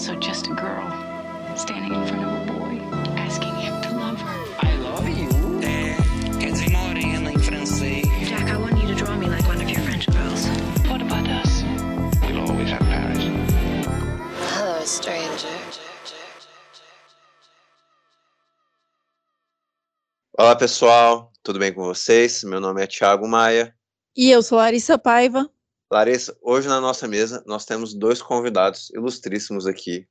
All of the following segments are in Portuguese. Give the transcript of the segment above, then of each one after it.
also just a girl standing in front of a boy, asking him to love her. I love you. É, quer dizer morena em francês. Jack, I want you to draw me like one of your French girls. What about us? We'll always have Paris. Hello, stranger. Olá pessoal, tudo bem com vocês? Meu nome é Thiago Maia. E eu sou Larissa Paiva. Larissa, hoje na nossa mesa nós temos dois convidados ilustríssimos aqui.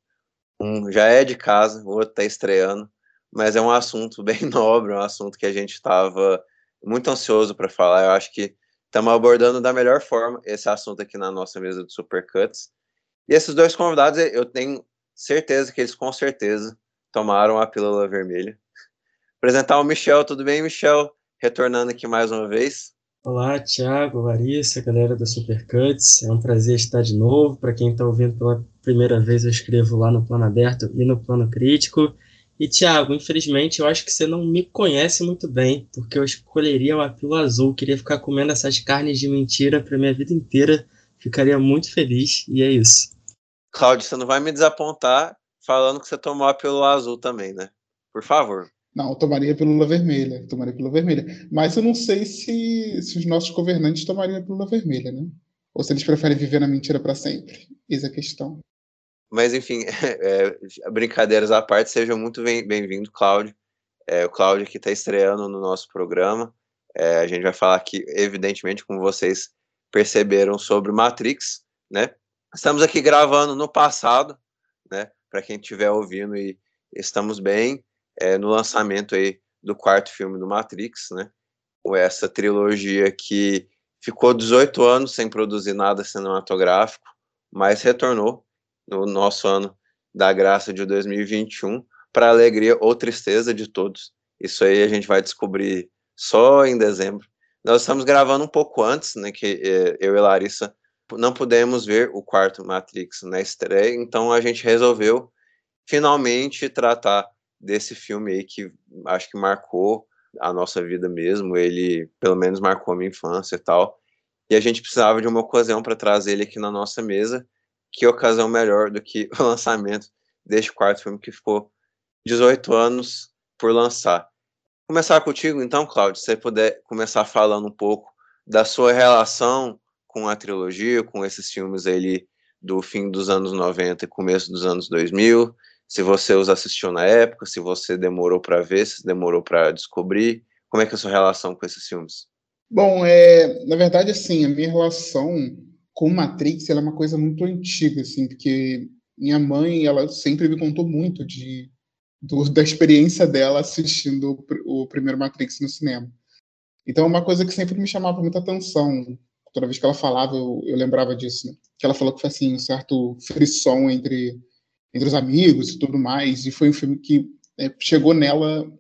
Um já é de casa, o outro está estreando, mas é um assunto bem nobre, um assunto que a gente estava muito ansioso para falar. Eu acho que estamos abordando da melhor forma esse assunto aqui na nossa mesa de Supercuts. E esses dois convidados, eu tenho certeza que eles com certeza tomaram a pílula vermelha. Apresentar o Michel, tudo bem, Michel? Retornando aqui mais uma vez. Olá, Thiago, Larissa, galera da Supercuts. É um prazer estar de novo. Para quem está ouvindo pela primeira vez, eu escrevo lá no Plano Aberto e no Plano Crítico. E, Thiago, infelizmente, eu acho que você não me conhece muito bem, porque eu escolheria o apelo azul. Queria ficar comendo essas carnes de mentira para minha vida inteira. Ficaria muito feliz, e é isso. Cláudio, você não vai me desapontar falando que você tomou a pílula azul também, né? Por favor. Não, tomaria pílula vermelha. Tomaria pílula vermelha. Mas eu não sei se, se os nossos governantes tomariam pílula vermelha, né? Ou se eles preferem viver na mentira para sempre. Eis a questão. Mas, enfim, é, brincadeiras à parte, seja muito bem-vindo, Cláudio. É, o Cláudio que está estreando no nosso programa. É, a gente vai falar aqui, evidentemente, como vocês perceberam, sobre Matrix, né? Estamos aqui gravando no passado, né? Para quem estiver ouvindo e estamos bem é, no lançamento aí do quarto filme do Matrix, né? Com essa trilogia que ficou 18 anos sem produzir nada cinematográfico, mas retornou no nosso ano da graça de 2021 para alegria ou tristeza de todos. Isso aí a gente vai descobrir só em dezembro. Nós estamos gravando um pouco antes, né, que é, eu e Larissa não pudemos ver o quarto Matrix na estreia, então a gente resolveu finalmente tratar desse filme aí que acho que marcou a nossa vida mesmo, ele pelo menos marcou a minha infância e tal. E a gente precisava de uma ocasião para trazer ele aqui na nossa mesa. Que ocasião melhor do que o lançamento deste quarto filme que ficou 18 anos por lançar. Começar contigo então, Cláudio, se você puder começar falando um pouco da sua relação com a trilogia, com esses filmes aí do fim dos anos 90 e começo dos anos 2000, se você os assistiu na época, se você demorou para ver, se demorou para descobrir, como é que é a sua relação com esses filmes? Bom, é, na verdade, assim, a minha relação com Matrix é uma coisa muito antiga, assim, porque minha mãe, ela sempre me contou muito de, do, da experiência dela assistindo o, o primeiro Matrix no cinema. Então, é uma coisa que sempre me chamava muita atenção. Toda vez que ela falava, eu, eu lembrava disso, né? Que ela falou que foi, assim, um certo frisson entre entre os amigos e tudo mais. E foi um filme que é, chegou nela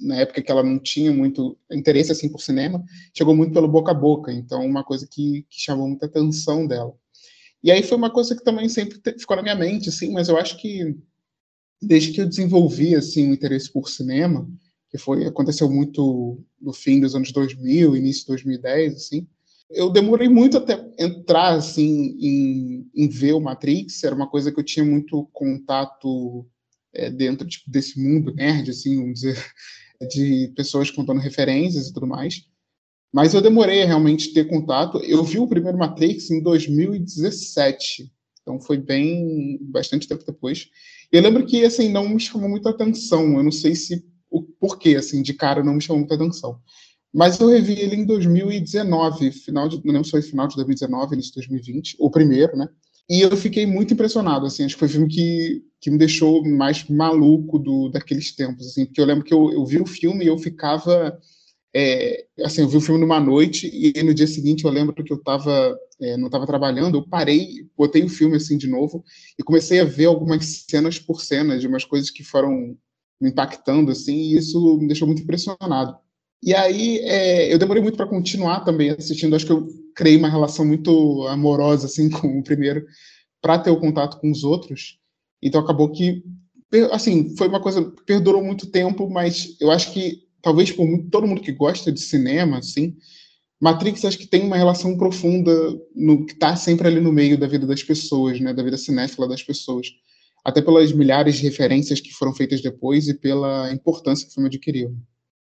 na época que ela não tinha muito interesse assim por cinema, chegou muito pelo boca a boca. Então, uma coisa que, que chamou muita atenção dela. E aí foi uma coisa que também sempre ficou na minha mente, assim, mas eu acho que desde que eu desenvolvi assim o interesse por cinema, que foi aconteceu muito no fim dos anos 2000, início de 2010, assim, eu demorei muito até entrar assim em, em ver o Matrix. Era uma coisa que eu tinha muito contato é, dentro tipo, desse mundo nerd, assim, vamos dizer, de pessoas contando referências e tudo mais. Mas eu demorei a realmente ter contato. Eu vi o primeiro Matrix em 2017, então foi bem bastante tempo depois. Eu lembro que assim não me chamou muita atenção. Eu não sei se o porquê assim de cara não me chamou muita atenção. Mas eu revi ele em 2019, final de, não foi final de 2019, início de 2020, o primeiro, né? E eu fiquei muito impressionado, assim, acho que foi o filme que, que me deixou mais maluco do, daqueles tempos, assim, porque eu lembro que eu, eu vi o filme e eu ficava, é, assim, eu vi o filme numa noite e no dia seguinte eu lembro que eu tava, é, não estava trabalhando, eu parei, botei o filme, assim, de novo e comecei a ver algumas cenas por cenas de umas coisas que foram me impactando, assim, e isso me deixou muito impressionado. E aí é, eu demorei muito para continuar também assistindo. Acho que eu criei uma relação muito amorosa assim com o primeiro para ter o contato com os outros. Então acabou que assim foi uma coisa que perdurou muito tempo, mas eu acho que talvez por todo mundo que gosta de cinema, assim, Matrix acho que tem uma relação profunda no que está sempre ali no meio da vida das pessoas, né, da vida cinéfila das pessoas. até pelas milhares de referências que foram feitas depois e pela importância que o filme adquiriu.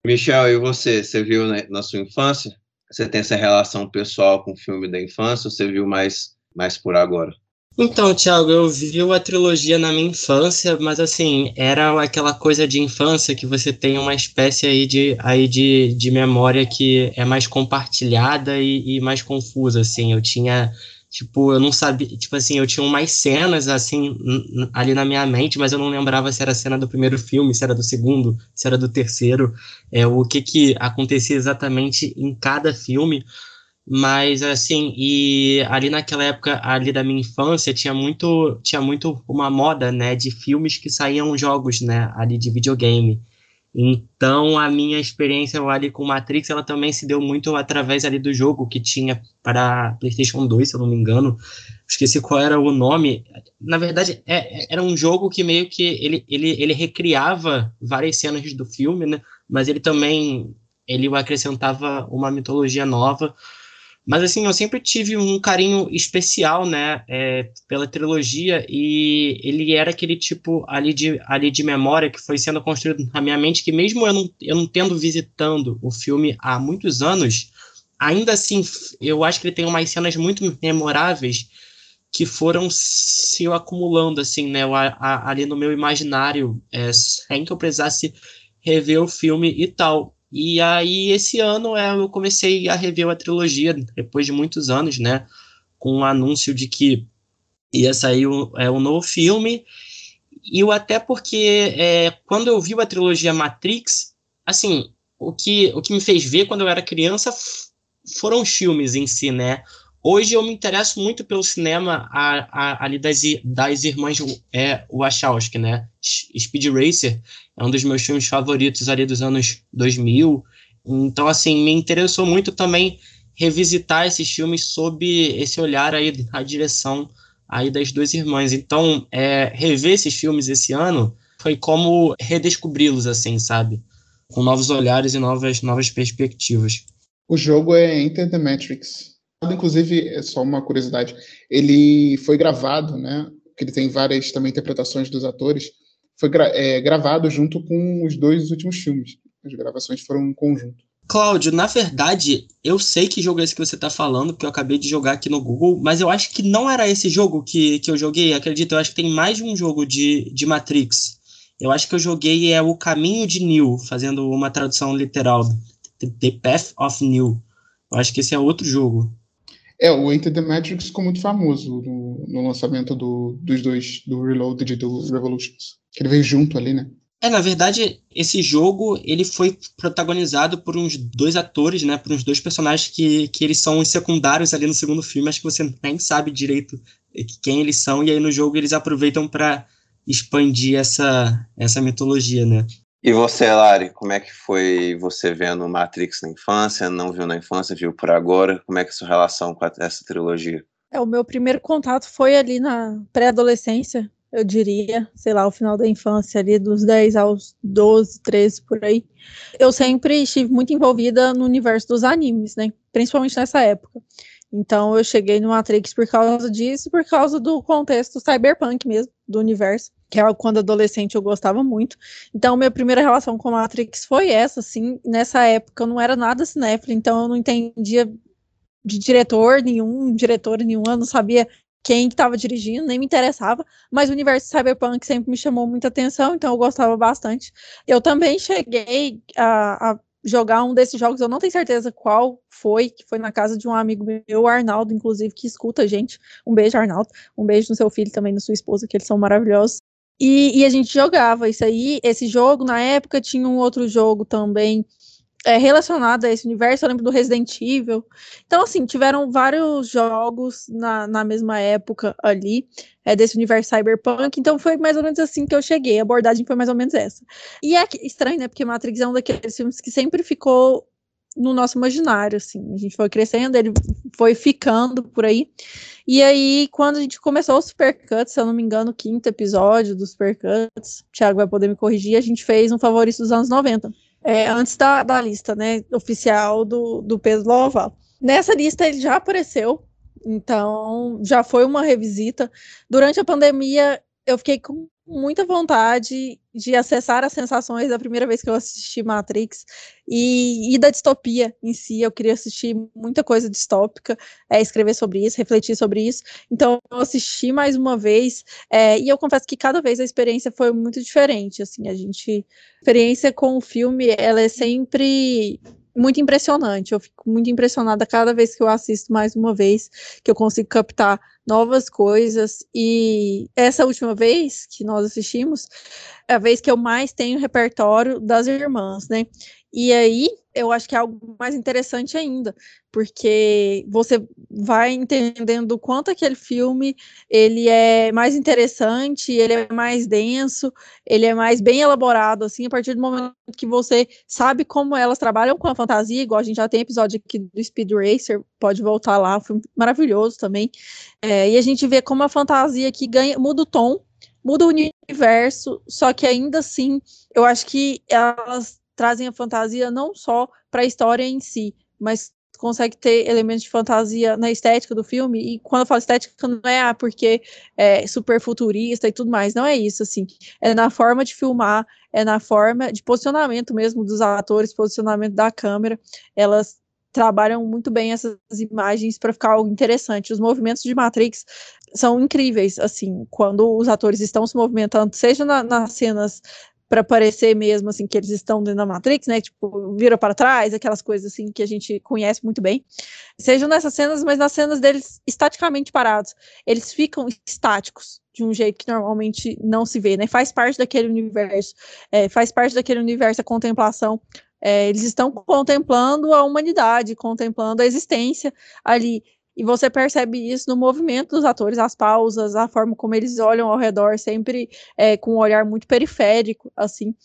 Michel, e você? Você viu na, na sua infância? Você tem essa relação pessoal com o filme da infância ou você viu mais, mais por agora? Então, Thiago, eu vi a trilogia na minha infância, mas assim, era aquela coisa de infância que você tem uma espécie aí de, aí de, de memória que é mais compartilhada e, e mais confusa, assim. Eu tinha Tipo, eu não sabia, tipo assim, eu tinha umas cenas assim ali na minha mente, mas eu não lembrava se era a cena do primeiro filme, se era do segundo, se era do terceiro, é o que que acontecia exatamente em cada filme. Mas assim, e ali naquela época ali da minha infância tinha muito tinha muito uma moda, né, de filmes que saíam jogos, né, ali de videogame. Então, a minha experiência ali com Matrix, ela também se deu muito através ali do jogo que tinha para PlayStation 2, se eu não me engano. Esqueci qual era o nome. Na verdade, é, é, era um jogo que meio que ele, ele, ele recriava várias cenas do filme, né? Mas ele também ele acrescentava uma mitologia nova mas assim, eu sempre tive um carinho especial, né, é, pela trilogia e ele era aquele tipo ali de, ali de memória que foi sendo construído na minha mente que mesmo eu não, eu não tendo visitando o filme há muitos anos, ainda assim, eu acho que ele tem umas cenas muito memoráveis que foram se acumulando, assim, né, ali no meu imaginário, é, sem que eu precisasse rever o filme e tal. E aí, esse ano é, eu comecei a rever a trilogia, depois de muitos anos, né? Com o um anúncio de que ia sair um, é, um novo filme. E eu até porque é, quando eu vi a trilogia Matrix, assim, o que, o que me fez ver quando eu era criança foram os filmes em si, né? Hoje eu me interesso muito pelo cinema a, a, ali das, das irmãs é, Wachowski, né? Speed Racer é um dos meus filmes favoritos ali dos anos 2000. Então, assim, me interessou muito também revisitar esses filmes sob esse olhar aí da direção aí das duas irmãs. Então, é, rever esses filmes esse ano foi como redescobri-los, assim, sabe? Com novos olhares e novas, novas perspectivas. O jogo é Enter the Matrix. Inclusive, é só uma curiosidade, ele foi gravado, né? Que ele tem várias também interpretações dos atores foi gra é, gravado junto com os dois últimos filmes. As gravações foram um conjunto. Cláudio, na verdade, eu sei que jogo é esse que você está falando, porque eu acabei de jogar aqui no Google, mas eu acho que não era esse jogo que, que eu joguei. Acredito, eu acho que tem mais de um jogo de, de Matrix. Eu acho que eu joguei é O Caminho de Neo, fazendo uma tradução literal. The Path of Neo. Eu acho que esse é outro jogo. É, o Enter the Matrix ficou muito famoso no, no lançamento do, dos dois, do Reloaded e do Revolutions. Que ele veio junto ali, né? É, na verdade, esse jogo ele foi protagonizado por uns dois atores, né? Por uns dois personagens que, que eles são os secundários ali no segundo filme, acho que você nem sabe direito quem eles são, e aí no jogo eles aproveitam para expandir essa, essa mitologia, né? E você, Lari, como é que foi você vendo Matrix na infância? Não viu na infância, viu por agora? Como é que é a sua relação com essa trilogia? É, o meu primeiro contato foi ali na pré-adolescência, eu diria, sei lá, o final da infância, ali dos 10 aos 12, 13, por aí. Eu sempre estive muito envolvida no universo dos animes, né? Principalmente nessa época. Então eu cheguei no Matrix por causa disso, por causa do contexto cyberpunk mesmo, do universo, que é quando adolescente eu gostava muito. Então minha primeira relação com Matrix foi essa, assim, nessa época eu não era nada cinéfilo, então eu não entendia de diretor nenhum, diretor nenhum, eu não sabia quem estava dirigindo, nem me interessava, mas o universo cyberpunk sempre me chamou muita atenção, então eu gostava bastante. Eu também cheguei a, a jogar um desses jogos, eu não tenho certeza qual foi, que foi na casa de um amigo meu, Arnaldo, inclusive, que escuta a gente. Um beijo, Arnaldo. Um beijo no seu filho também, na sua esposa, que eles são maravilhosos. E, e, a gente jogava isso aí. Esse jogo, na época, tinha um outro jogo também é, relacionado a esse universo, eu lembro do Resident Evil. Então, assim, tiveram vários jogos na, na mesma época ali, é, desse universo cyberpunk, então foi mais ou menos assim que eu cheguei, a abordagem foi mais ou menos essa. E é estranho, né, porque Matrix é um daqueles filmes que sempre ficou no nosso imaginário, assim, a gente foi crescendo, ele foi ficando por aí, e aí, quando a gente começou o Supercuts, se eu não me engano, o quinto episódio do Supercuts, o Thiago vai poder me corrigir, a gente fez um favorito dos anos 90 é, antes da, da lista né, oficial do, do Pedro Loval. Nessa lista ele já apareceu, então já foi uma revisita. Durante a pandemia, eu fiquei com muita vontade de acessar as sensações da primeira vez que eu assisti Matrix e, e da distopia em si. Eu queria assistir muita coisa distópica, é, escrever sobre isso, refletir sobre isso. Então, eu assisti mais uma vez é, e eu confesso que cada vez a experiência foi muito diferente. Assim, a gente, a experiência com o filme, ela é sempre muito impressionante. Eu fico muito impressionada cada vez que eu assisto mais uma vez, que eu consigo captar novas coisas. E essa última vez que nós assistimos, é a vez que eu mais tenho repertório das irmãs, né? E aí, eu acho que é algo mais interessante ainda, porque você vai entendendo o quanto aquele filme ele é mais interessante, ele é mais denso, ele é mais bem elaborado, assim, a partir do momento que você sabe como elas trabalham com a fantasia, igual a gente já tem episódio aqui do Speed Racer, pode voltar lá, foi maravilhoso também, é, e a gente vê como a fantasia aqui ganha, muda o tom, muda o universo, só que ainda assim, eu acho que elas trazem a fantasia não só para a história em si, mas consegue ter elementos de fantasia na estética do filme, e quando eu falo estética não é ah, porque é super futurista e tudo mais, não é isso, assim, é na forma de filmar, é na forma de posicionamento mesmo dos atores, posicionamento da câmera, elas trabalham muito bem essas imagens para ficar algo interessante. Os movimentos de Matrix são incríveis, assim, quando os atores estão se movimentando, seja na, nas cenas para parecer mesmo assim que eles estão dentro da Matrix, né? Tipo, vira para trás, aquelas coisas assim que a gente conhece muito bem. Sejam nessas cenas, mas nas cenas deles estaticamente parados, eles ficam estáticos de um jeito que normalmente não se vê, né? Faz parte daquele universo, é, faz parte daquele universo a contemplação. É, eles estão contemplando a humanidade, contemplando a existência ali e você percebe isso no movimento dos atores, as pausas, a forma como eles olham ao redor, sempre é, com um olhar muito periférico, assim.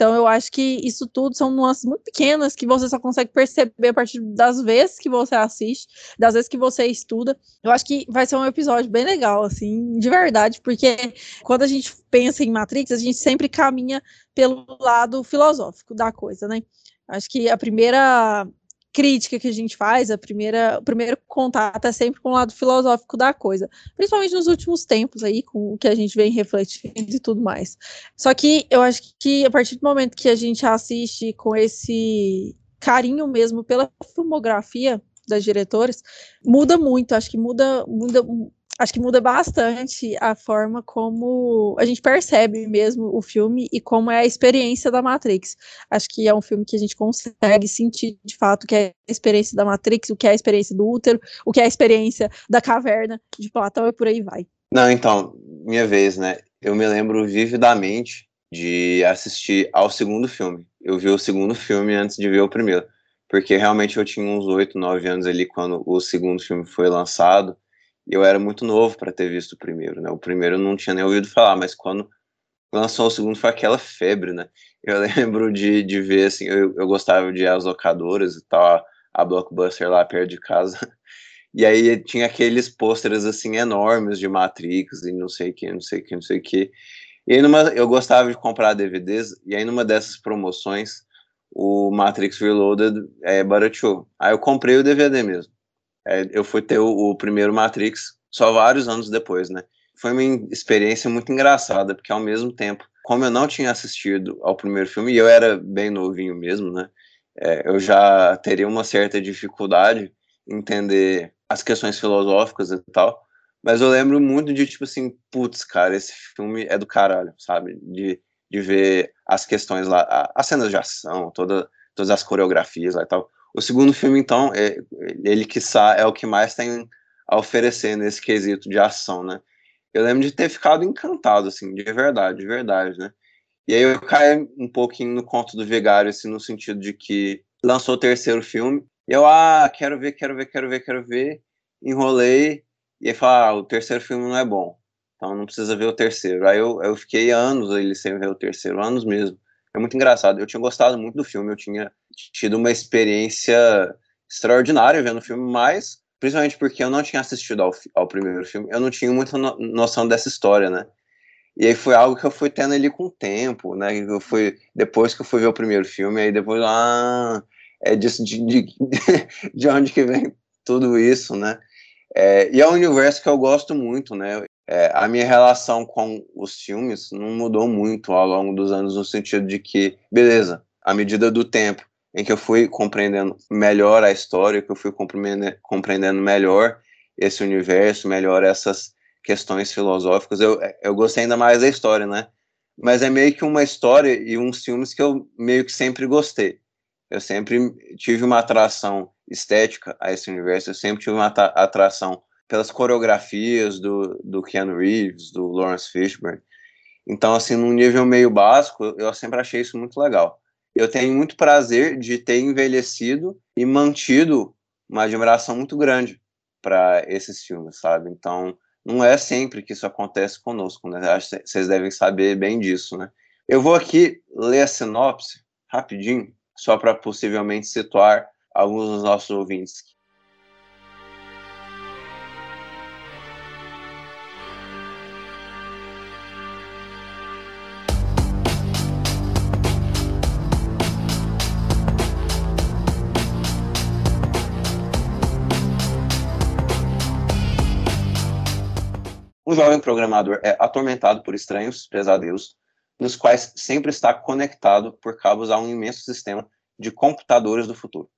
Então, eu acho que isso tudo são nuances muito pequenas que você só consegue perceber a partir das vezes que você assiste, das vezes que você estuda. Eu acho que vai ser um episódio bem legal, assim, de verdade, porque quando a gente pensa em Matrix, a gente sempre caminha pelo lado filosófico da coisa, né? Acho que a primeira crítica que a gente faz, a primeira, o primeiro contato é sempre com o lado filosófico da coisa, principalmente nos últimos tempos aí, com o que a gente vem refletindo e tudo mais. Só que eu acho que a partir do momento que a gente assiste com esse carinho mesmo pela filmografia das diretoras, muda muito, acho que muda, muda acho que muda bastante a forma como a gente percebe mesmo o filme e como é a experiência da Matrix. Acho que é um filme que a gente consegue sentir de fato que é a experiência da Matrix, o que é a experiência do útero, o que é a experiência da caverna de Platão e por aí vai. Não, então, minha vez, né? Eu me lembro vividamente de assistir ao segundo filme. Eu vi o segundo filme antes de ver o primeiro, porque realmente eu tinha uns oito, nove anos ali quando o segundo filme foi lançado eu era muito novo para ter visto o primeiro, né? O primeiro eu não tinha nem ouvido falar, mas quando lançou o segundo foi aquela febre, né? Eu lembro de, de ver, assim, eu, eu gostava de as locadoras e tal, a, Blockbuster lá perto de casa. E aí tinha aqueles pôsteres, assim, enormes de Matrix e não sei o que, não sei o que, não sei o que. E aí numa, eu gostava de comprar DVDs, e aí numa dessas promoções, o Matrix Reloaded é, barateou. Aí eu comprei o DVD mesmo. É, eu fui ter o, o, primeiro Matrix só vários anos depois, né? Foi uma experiência muito engraçada, porque ao mesmo tempo, como eu não tinha assistido ao primeiro filme, e eu era bem novinho mesmo, né? É, eu já teria uma certa dificuldade em entender as questões filosóficas e tal, mas eu lembro muito de, tipo assim, putz, cara, esse filme é do caralho, sabe? De, de ver as questões lá, as cenas de ação, toda, todas as coreografias lá e tal. O segundo filme, então, é, ele que é o que mais tem a oferecer nesse quesito de ação, né? Eu lembro de ter ficado encantado, assim, de verdade, de verdade, né? E aí eu caí um pouquinho no conto do Vigário, assim, no sentido de que lançou o terceiro filme, e eu, ah, quero ver, quero ver, quero ver, quero ver, enrolei, e aí falar, ah, o terceiro filme não é bom, então não precisa ver o terceiro. Aí eu, eu fiquei anos ele sem ver o terceiro, anos mesmo. É muito engraçado. Eu tinha gostado muito do filme, eu tinha tido uma experiência extraordinária vendo o filme, mas principalmente porque eu não tinha assistido ao, ao primeiro filme, eu não tinha muita no, noção dessa história, né? E aí foi algo que eu fui tendo ali com o tempo, né? Eu fui, depois que eu fui ver o primeiro filme, aí depois, ah, é disso, de, de, de onde que vem tudo isso, né? É, e é um universo que eu gosto muito, né? É, a minha relação com os filmes não mudou muito ao longo dos anos, no sentido de que, beleza, à medida do tempo em que eu fui compreendendo melhor a história, que eu fui compreendendo melhor esse universo, melhor essas questões filosóficas, eu, eu gostei ainda mais da história, né? Mas é meio que uma história e uns filmes que eu meio que sempre gostei. Eu sempre tive uma atração estética a esse universo, eu sempre tive uma atração pelas coreografias do, do Keanu Reeves, do Lawrence Fishburne. Então, assim, num nível meio básico, eu sempre achei isso muito legal. Eu tenho muito prazer de ter envelhecido e mantido uma admiração muito grande para esses filmes, sabe? Então, não é sempre que isso acontece conosco, né? Acho que vocês devem saber bem disso, né? Eu vou aqui ler a sinopse rapidinho, só para possivelmente situar alguns dos nossos ouvintes. Jovem programador é atormentado por estranhos pesadelos, nos quais sempre está conectado por cabos a um imenso sistema de computadores do futuro.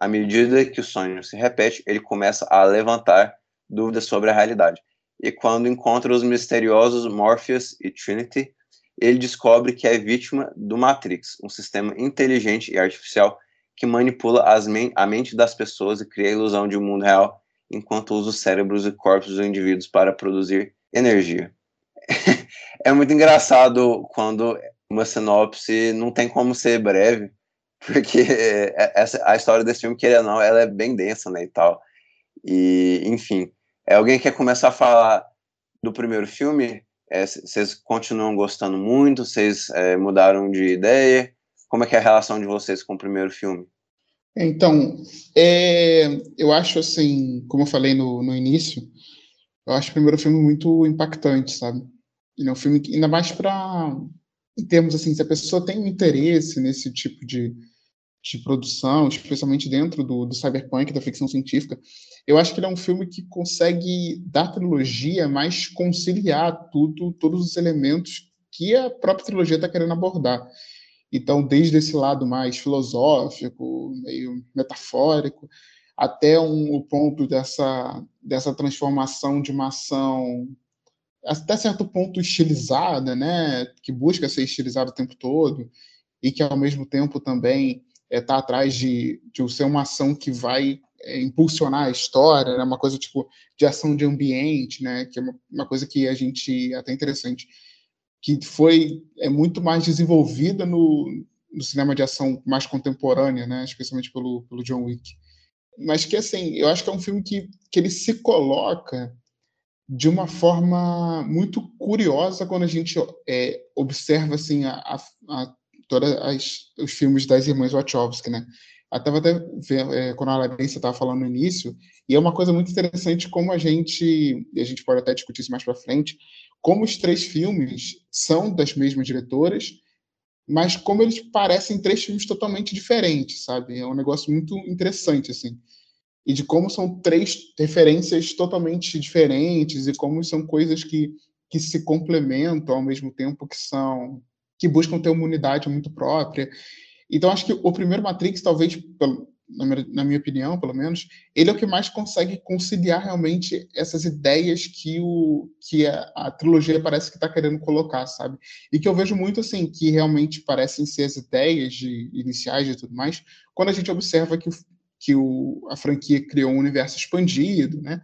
À medida que o sonho se repete, ele começa a levantar dúvidas sobre a realidade. E quando encontra os misteriosos Morpheus e Trinity, ele descobre que é vítima do Matrix, um sistema inteligente e artificial que manipula men a mente das pessoas e cria a ilusão de um mundo real, enquanto usa os cérebros e corpos dos indivíduos para produzir energia. é muito engraçado quando uma sinopse não tem como ser breve, porque é, essa, a história desse filme, queira ou não, ela é bem densa, né, e tal. E, enfim, é alguém que quer começar a falar do primeiro filme, é, vocês continuam gostando muito, vocês é, mudaram de ideia, como é que é a relação de vocês com o primeiro filme? Então, é, eu acho assim, como eu falei no, no início, eu acho o primeiro filme muito impactante, sabe? Ele é um filme que, ainda mais para, em termos assim, se a pessoa tem um interesse nesse tipo de, de produção, especialmente dentro do, do cyberpunk, da ficção científica, eu acho que ele é um filme que consegue, da trilogia, mais conciliar tudo, todos os elementos que a própria trilogia está querendo abordar. Então, desde esse lado mais filosófico, meio metafórico, até um, o ponto dessa, dessa transformação de uma ação até certo ponto estilizada, né, que busca ser estilizada o tempo todo e que ao mesmo tempo também está é, tá atrás de, de ser uma ação que vai é, impulsionar a história, né, uma coisa tipo de ação de ambiente, né, que é uma, uma coisa que a gente até interessante que foi é muito mais desenvolvida no, no cinema de ação mais contemporânea, né, especialmente pelo, pelo John Wick mas que assim, eu acho que é um filme que, que ele se coloca de uma forma muito curiosa quando a gente é, observa assim a, a, a todos os filmes das irmãs Wachowski, né? Até ver, é, quando a Larissa estava falando no início, e é uma coisa muito interessante como a gente, e a gente pode até discutir isso mais para frente, como os três filmes são das mesmas diretoras, mas como eles parecem três filmes totalmente diferentes, sabe? É um negócio muito interessante, assim. E de como são três referências totalmente diferentes e como são coisas que, que se complementam ao mesmo tempo que são que buscam ter uma unidade muito própria. Então acho que o primeiro Matrix, talvez, na minha opinião, pelo menos, ele é o que mais consegue conciliar realmente essas ideias que, o, que a, a trilogia parece que está querendo colocar, sabe? E que eu vejo muito, assim, que realmente parecem ser as ideias de, iniciais e tudo mais, quando a gente observa que, que o, a franquia criou um universo expandido, né?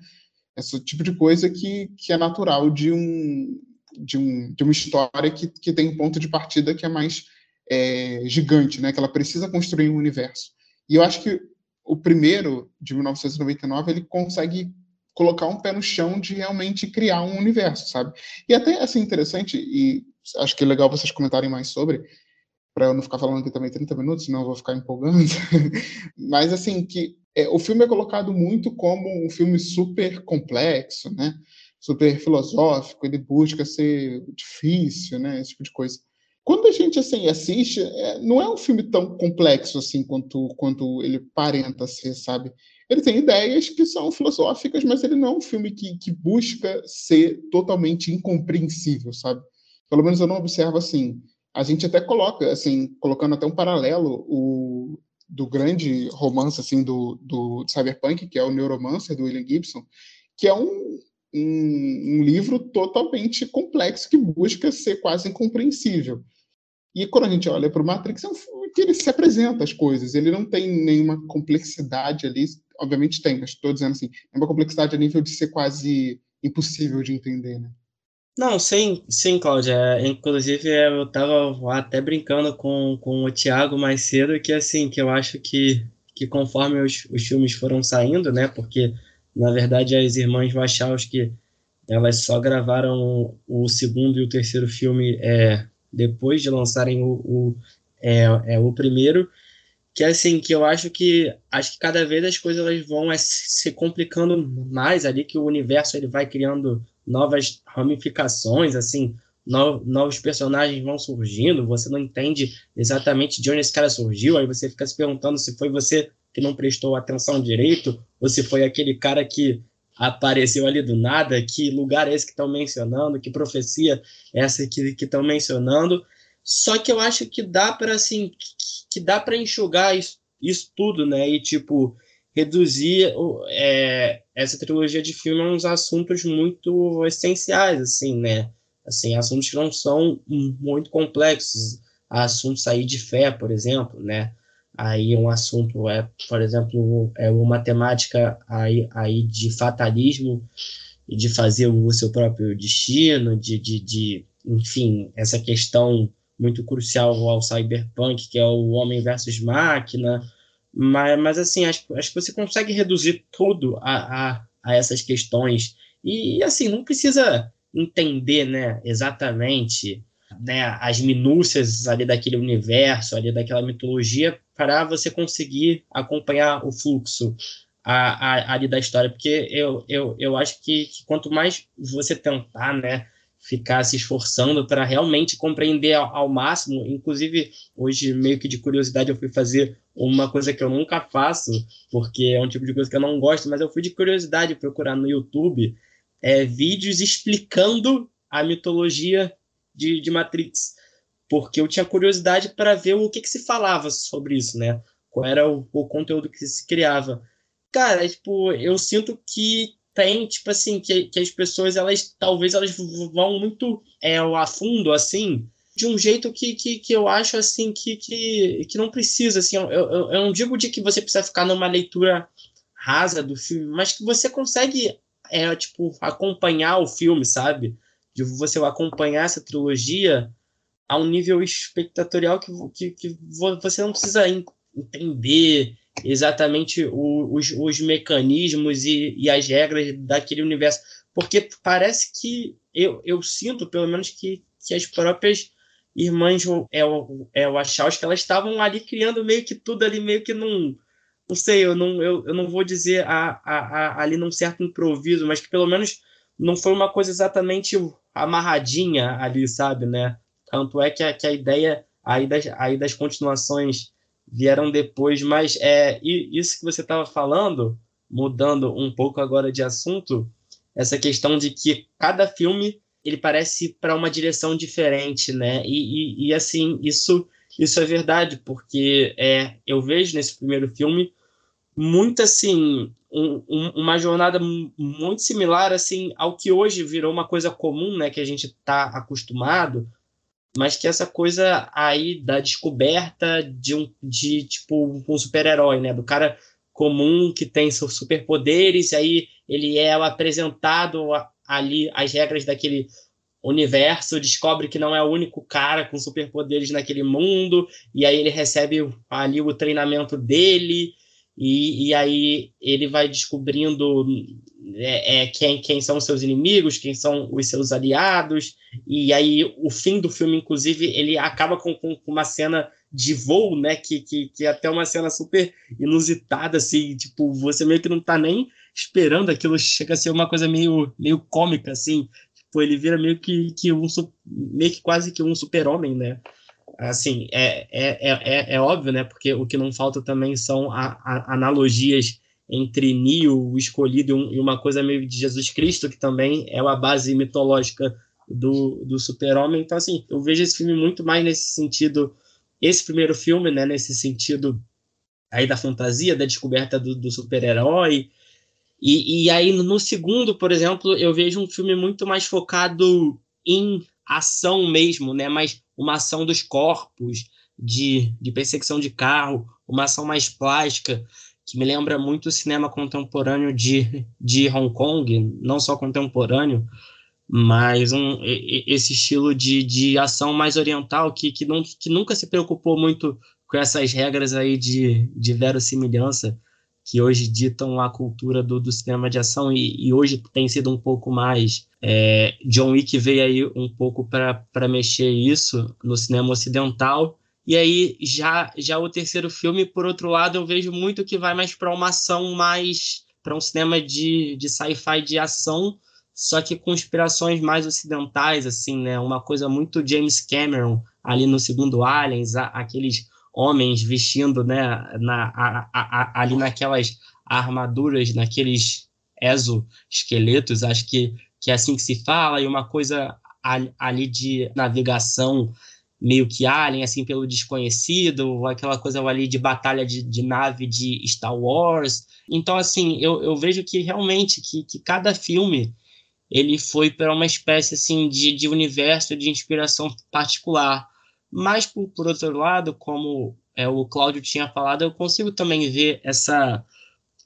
Esse tipo de coisa que, que é natural de, um, de, um, de uma história que, que tem um ponto de partida que é mais é, gigante, né? Que ela precisa construir um universo. E eu acho que o primeiro, de 1999, ele consegue colocar um pé no chão de realmente criar um universo, sabe? E até, assim, interessante, e acho que é legal vocês comentarem mais sobre, para eu não ficar falando aqui também 30 minutos, senão eu vou ficar empolgando. Mas, assim, que é, o filme é colocado muito como um filme super complexo, né? Super filosófico, ele busca ser difícil, né? Esse tipo de coisa quando a gente assim assiste, é, não é um filme tão complexo assim quanto quanto ele parenta ser, sabe? ele tem ideias que são filosóficas, mas ele não é um filme que, que busca ser totalmente incompreensível, sabe? Pelo menos eu não observo assim. A gente até coloca, assim, colocando até um paralelo, o do grande romance assim do, do cyberpunk, que é o Neuromancer do William Gibson, que é um, um, um, livro totalmente complexo que busca ser quase incompreensível. E quando a gente olha para o Matrix, é um filme que ele se apresenta as coisas, ele não tem nenhuma complexidade ali, obviamente tem, mas estou dizendo assim, é uma complexidade a nível de ser quase impossível de entender, né? Não, sim, sim, Cláudia. É, inclusive, é, eu estava até brincando com, com o Thiago mais cedo, que assim, que eu acho que, que conforme os, os filmes foram saindo, né? Porque, na verdade, as irmãs Wachowski, elas só gravaram o segundo e o terceiro filme é, depois de lançarem o, o, é, é, o primeiro, que assim, que eu acho que acho que cada vez as coisas elas vão é, se complicando mais ali, que o universo ele vai criando novas ramificações, assim, no, novos personagens vão surgindo, você não entende exatamente de onde esse cara surgiu, aí você fica se perguntando se foi você que não prestou atenção direito, ou se foi aquele cara que apareceu ali do nada, que lugar é esse que estão mencionando, que profecia é essa que estão mencionando. Só que eu acho que dá para assim, que, dá para enxugar isso, isso tudo, né? E tipo, reduzir é, essa trilogia de filmes a uns assuntos muito essenciais, assim, né? Assim, assuntos que não são muito complexos, assuntos aí de fé, por exemplo, né? Aí um assunto é, por exemplo, é uma temática aí, aí de fatalismo de fazer o seu próprio destino, de, de, de enfim, essa questão muito crucial ao cyberpunk, que é o homem versus máquina, mas, mas assim, acho, acho que você consegue reduzir tudo a, a, a essas questões. E, assim, não precisa entender né, exatamente né, as minúcias ali daquele universo, ali daquela mitologia, para você conseguir acompanhar o fluxo a, a, ali da história. Porque eu, eu, eu acho que, que quanto mais você tentar, né, ficar se esforçando para realmente compreender ao, ao, máximo. Inclusive, hoje, meio que de curiosidade, eu fui fazer uma coisa que eu nunca faço, porque é um tipo de coisa que eu não gosto, mas eu fui de curiosidade procurar no YouTube é, vídeos explicando a mitologia de, de Matrix, porque eu tinha curiosidade para ver o que, que se falava sobre isso, né? Qual era o, o conteúdo que se criava. Cara, tipo, eu sinto que tem, tipo assim, que, que as pessoas, elas talvez elas vão muito é, a fundo, assim, de um jeito que, que, que eu acho, assim, que, que, que não precisa, assim, eu, eu, eu não digo de que você precisa ficar numa leitura rasa do filme, mas que você consegue, é, tipo, acompanhar o filme, sabe? De você acompanhar essa trilogia a um nível espectatorial que, que, que você não precisa entender exatamente os, os mecanismos e, e as regras daquele universo. Porque parece que eu, eu sinto, pelo menos, que, que as próprias irmãs é o, é que elas estavam ali criando meio que tudo ali, meio que num. Não sei, eu não, eu, eu não vou dizer a, a, a, ali num certo improviso, mas que pelo menos não foi uma coisa exatamente amarradinha ali, sabe, né? Tanto é que a, que a ideia aí das, aí das continuações vieram depois, mas é isso que você estava falando, mudando um pouco agora de assunto, essa questão de que cada filme ele parece para uma direção diferente, né? E, e, e, assim isso isso é verdade porque é eu vejo nesse primeiro filme muito assim um, um, uma jornada muito similar assim ao que hoje virou uma coisa comum, né? Que a gente está acostumado mas que essa coisa aí da descoberta de um de tipo um super-herói, né, do cara comum que tem seus superpoderes, aí ele é apresentado ali as regras daquele universo, descobre que não é o único cara com superpoderes naquele mundo, e aí ele recebe ali o treinamento dele, e, e aí ele vai descobrindo é, é, quem, quem são os seus inimigos, quem são os seus aliados, e aí o fim do filme, inclusive, ele acaba com, com, com uma cena de voo, né, que, que, que é até uma cena super inusitada, assim, tipo, você meio que não tá nem esperando aquilo, chega a ser uma coisa meio, meio cômica, assim, tipo, ele vira meio que, que um, meio que quase que um super-homem, né, assim, é, é, é, é, óbvio, né, porque o que não falta também são a, a, analogias entre Neo, o escolhido, e uma coisa meio de Jesus Cristo, que também é uma base mitológica do, do super-homem. Então, assim, eu vejo esse filme muito mais nesse sentido, esse primeiro filme, né, nesse sentido aí da fantasia, da descoberta do, do super-herói. E, e aí, no segundo, por exemplo, eu vejo um filme muito mais focado em ação mesmo, né, mais uma ação dos corpos, de, de perseguição de carro, uma ação mais plástica, que me lembra muito o cinema contemporâneo de, de Hong Kong, não só contemporâneo, mas um, esse estilo de, de ação mais oriental que, que, não, que nunca se preocupou muito com essas regras aí de, de verossimilhança que hoje ditam a cultura do, do cinema de ação e, e hoje tem sido um pouco mais é, John Wick veio aí um pouco para mexer isso no cinema ocidental e aí, já, já o terceiro filme, por outro lado, eu vejo muito que vai mais para uma ação mais. para um cinema de, de sci-fi de ação, só que com inspirações mais ocidentais, assim, né? Uma coisa muito James Cameron ali no segundo Aliens, aqueles homens vestindo, né, na, a, a, ali naquelas armaduras, naqueles exoesqueletos, acho que, que é assim que se fala, e uma coisa ali de navegação meio que Alien, assim, pelo desconhecido, aquela coisa ali de batalha de, de nave de Star Wars. Então, assim, eu, eu vejo que realmente que, que cada filme ele foi para uma espécie, assim, de, de universo de inspiração particular. Mas, por, por outro lado, como é, o Cláudio tinha falado, eu consigo também ver essa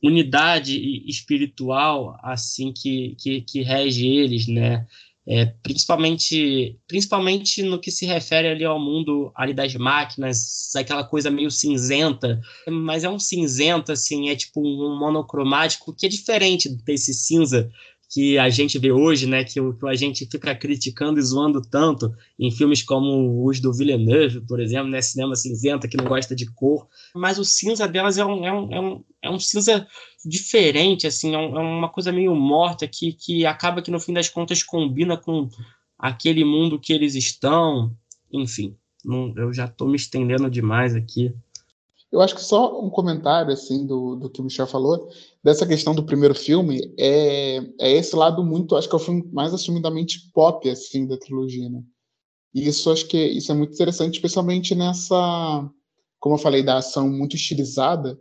unidade espiritual, assim, que, que, que rege eles, né? É, principalmente, principalmente no que se refere ali ao mundo ali das máquinas, aquela coisa meio cinzenta, mas é um cinzento assim, é tipo um monocromático que é diferente desse cinza que a gente vê hoje, né, que, que a gente fica criticando e zoando tanto em filmes como os do Villeneuve, por exemplo, né, cinema cinzenta, que não gosta de cor, mas o cinza delas é um, é um, é um, é um cinza diferente, assim, é, um, é uma coisa meio morta que, que acaba que no fim das contas combina com aquele mundo que eles estão, enfim, não, eu já estou me estendendo demais aqui. Eu acho que só um comentário assim do, do que o Michel falou dessa questão do primeiro filme é, é esse lado muito, acho que é o filme mais assumidamente pop assim da trilogia, né? E isso acho que isso é muito interessante, especialmente nessa, como eu falei, da ação muito estilizada.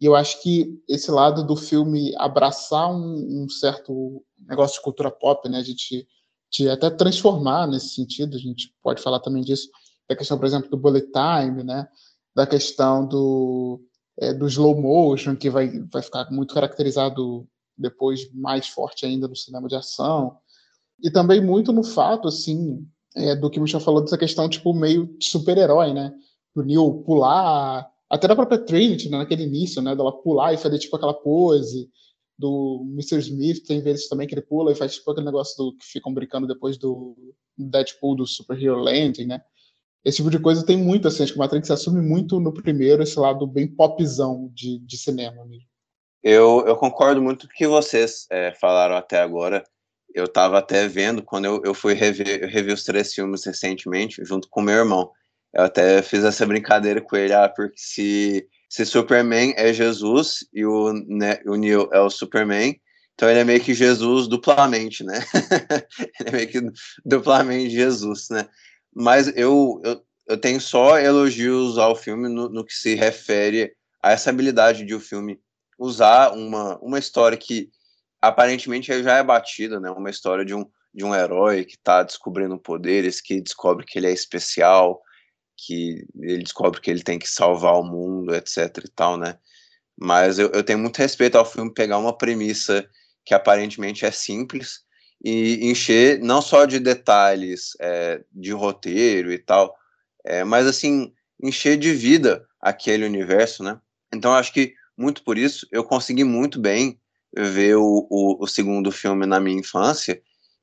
E eu acho que esse lado do filme abraçar um, um certo negócio de cultura pop, né? A gente de até transformar nesse sentido, a gente pode falar também disso, da questão, por exemplo, do bullet time, né? Da questão do, é, do slow motion, que vai, vai ficar muito caracterizado depois mais forte ainda no cinema de ação. E também muito no fato, assim, é, do que o Michel falou dessa questão, tipo, meio super-herói, né? Do Neil pular, até da própria Trinity, né, naquele início, né? Dela pular e fazer, tipo, aquela pose. Do Mr. Smith, tem vezes também que ele pula e faz, tipo, aquele negócio do que ficam brincando depois do Deadpool, do Super Hero Landing, né? Esse tipo de coisa tem muito, assim, acho que Matrix assume muito no primeiro esse lado bem popzão de, de cinema mesmo. Eu, eu concordo muito com o que vocês é, falaram até agora. Eu estava até vendo, quando eu, eu fui rever, eu revi os três filmes recentemente, junto com meu irmão. Eu até fiz essa brincadeira com ele, ah, porque se, se Superman é Jesus e o, né, o é o Superman, então ele é meio que Jesus duplamente, né? ele é meio que duplamente Jesus, né? Mas eu, eu, eu tenho só elogios ao filme no, no, que se refere a essa habilidade de o filme usar uma, uma história que aparentemente já é batida, né? Uma história de um, de um herói que está descobrindo poderes, que descobre que ele é especial, que ele descobre que ele tem que salvar o mundo, etc e tal, né? Mas eu, eu tenho muito respeito ao filme pegar uma premissa que aparentemente é simples e encher não só de detalhes é, de roteiro e tal, é, mas assim, encher de vida aquele universo, né? Então acho que muito por isso eu consegui muito bem ver o, o, o segundo filme na minha infância,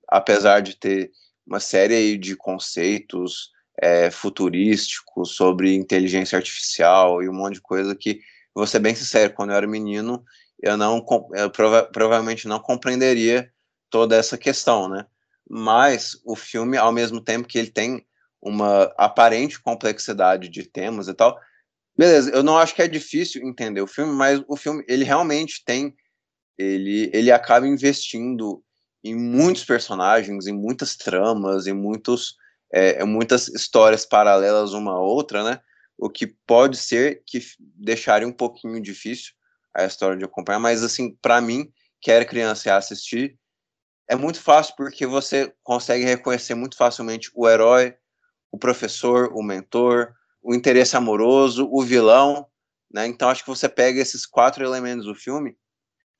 apesar de ter uma série de conceitos é, futurísticos sobre inteligência artificial e um monte de coisa que, vou ser bem sincero, quando eu era menino, eu não eu prova provavelmente não compreenderia toda essa questão, né? Mas o filme, ao mesmo tempo que ele tem uma aparente complexidade de temas e tal, Beleza, eu não acho que é difícil entender o filme, mas o filme, ele realmente tem, ele, ele acaba investindo em muitos personagens, em muitas tramas, em muitos, é, muitas histórias paralelas uma à outra, né? O que pode ser que deixaria um pouquinho difícil a história de acompanhar, mas assim, para mim, que era criança e assistir, é muito fácil porque você consegue reconhecer muito facilmente o herói, o professor, o mentor, o interesse amoroso, o vilão, né? Então acho que você pega esses quatro elementos do filme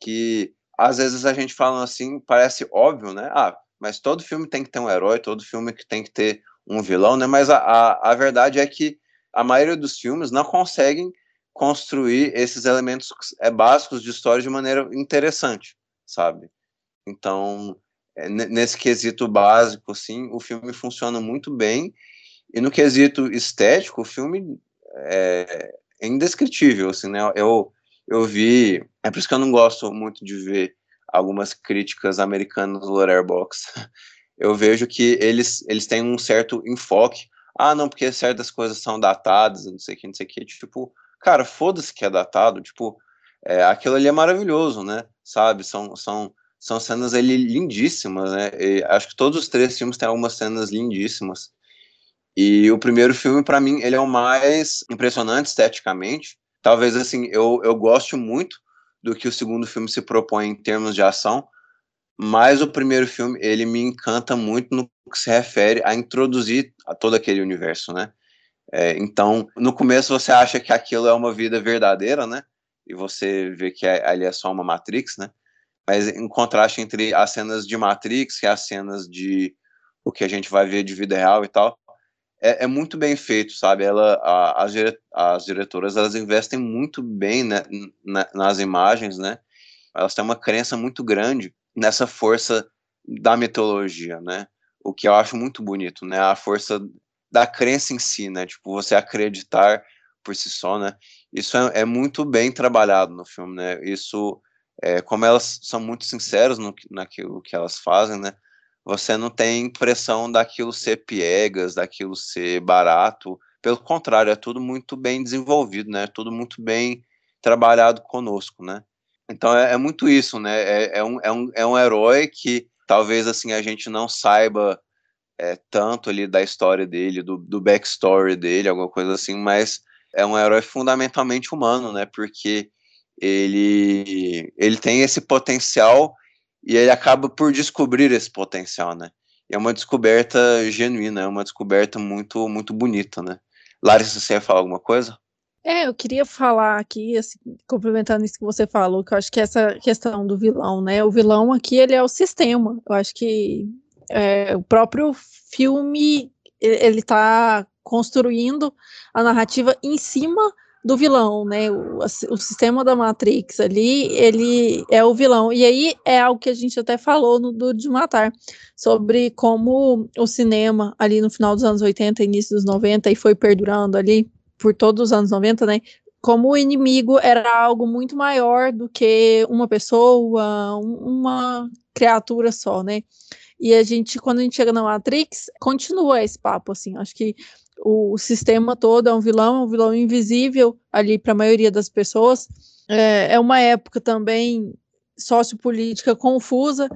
que às vezes a gente fala assim, parece óbvio, né? Ah, mas todo filme tem que ter um herói, todo filme que tem que ter um vilão, né? Mas a, a, a verdade é que a maioria dos filmes não conseguem construir esses elementos é, básicos de história de maneira interessante, sabe? Então, é, nesse quesito básico, assim, o filme funciona muito bem e no quesito estético, o filme é, é indescritível, assim, né? Eu, eu vi, é por isso que eu não gosto muito de ver algumas críticas americanas no Letterboxd. Eu vejo que eles, eles têm um certo enfoque. Ah, não, porque certas coisas são datadas, não sei o que, não sei o que. Tipo, cara, foda-se que é datado. Tipo, é, aquilo ali é maravilhoso, né? Sabe? São, são, são cenas ali lindíssimas, né? E acho que todos os três filmes têm algumas cenas lindíssimas. E o primeiro filme, para mim, ele é o mais impressionante esteticamente. Talvez, assim, eu, eu goste muito do que o segundo filme se propõe em termos de ação, mas o primeiro filme, ele me encanta muito no que se refere a introduzir a todo aquele universo, né? É, então, no começo você acha que aquilo é uma vida verdadeira, né? E você vê que é, ali é só uma Matrix, né? Mas em contraste entre as cenas de Matrix e as cenas de o que a gente vai ver de vida real e tal, é, é muito bem feito, sabe? Ela, a, as, dire, as diretoras, elas investem muito bem né, na, nas imagens, né? Elas têm uma crença muito grande nessa força da mitologia, né? O que eu acho muito bonito, né? A força da crença em si, né? Tipo, você acreditar por si só, né? Isso é, é muito bem trabalhado no filme, né? Isso, é, como elas são muito sinceras no, naquilo que elas fazem, né? você não tem impressão daquilo ser piegas, daquilo ser barato. Pelo contrário, é tudo muito bem desenvolvido, né? Tudo muito bem trabalhado conosco, né? Então é, é muito isso, né? É, é, um, é, um, é um herói que talvez assim a gente não saiba é, tanto ali da história dele, do, do backstory dele, alguma coisa assim, mas é um herói fundamentalmente humano, né? Porque ele, ele tem esse potencial e ele acaba por descobrir esse potencial, né? E é uma descoberta genuína, é uma descoberta muito, muito bonita, né? Larissa, você ia falar alguma coisa? É, eu queria falar aqui, assim, complementando isso que você falou, que eu acho que essa questão do vilão, né? O vilão aqui, ele é o sistema. Eu acho que é, o próprio filme, ele está construindo a narrativa em cima do vilão, né? O, o, sistema da Matrix ali, ele é o vilão. E aí é algo que a gente até falou no Duro de Matar, sobre como o cinema ali no final dos anos 80, início dos 90, e foi perdurando ali por todos os anos 90, né? Como o inimigo era algo muito maior do que uma pessoa, uma criatura só, né? E a gente, quando a gente chega na Matrix, continua esse papo, assim. Acho que o, sistema todo é um vilão, um vilão invisível ali para a maioria das pessoas. É, é uma época também sociopolítica confusa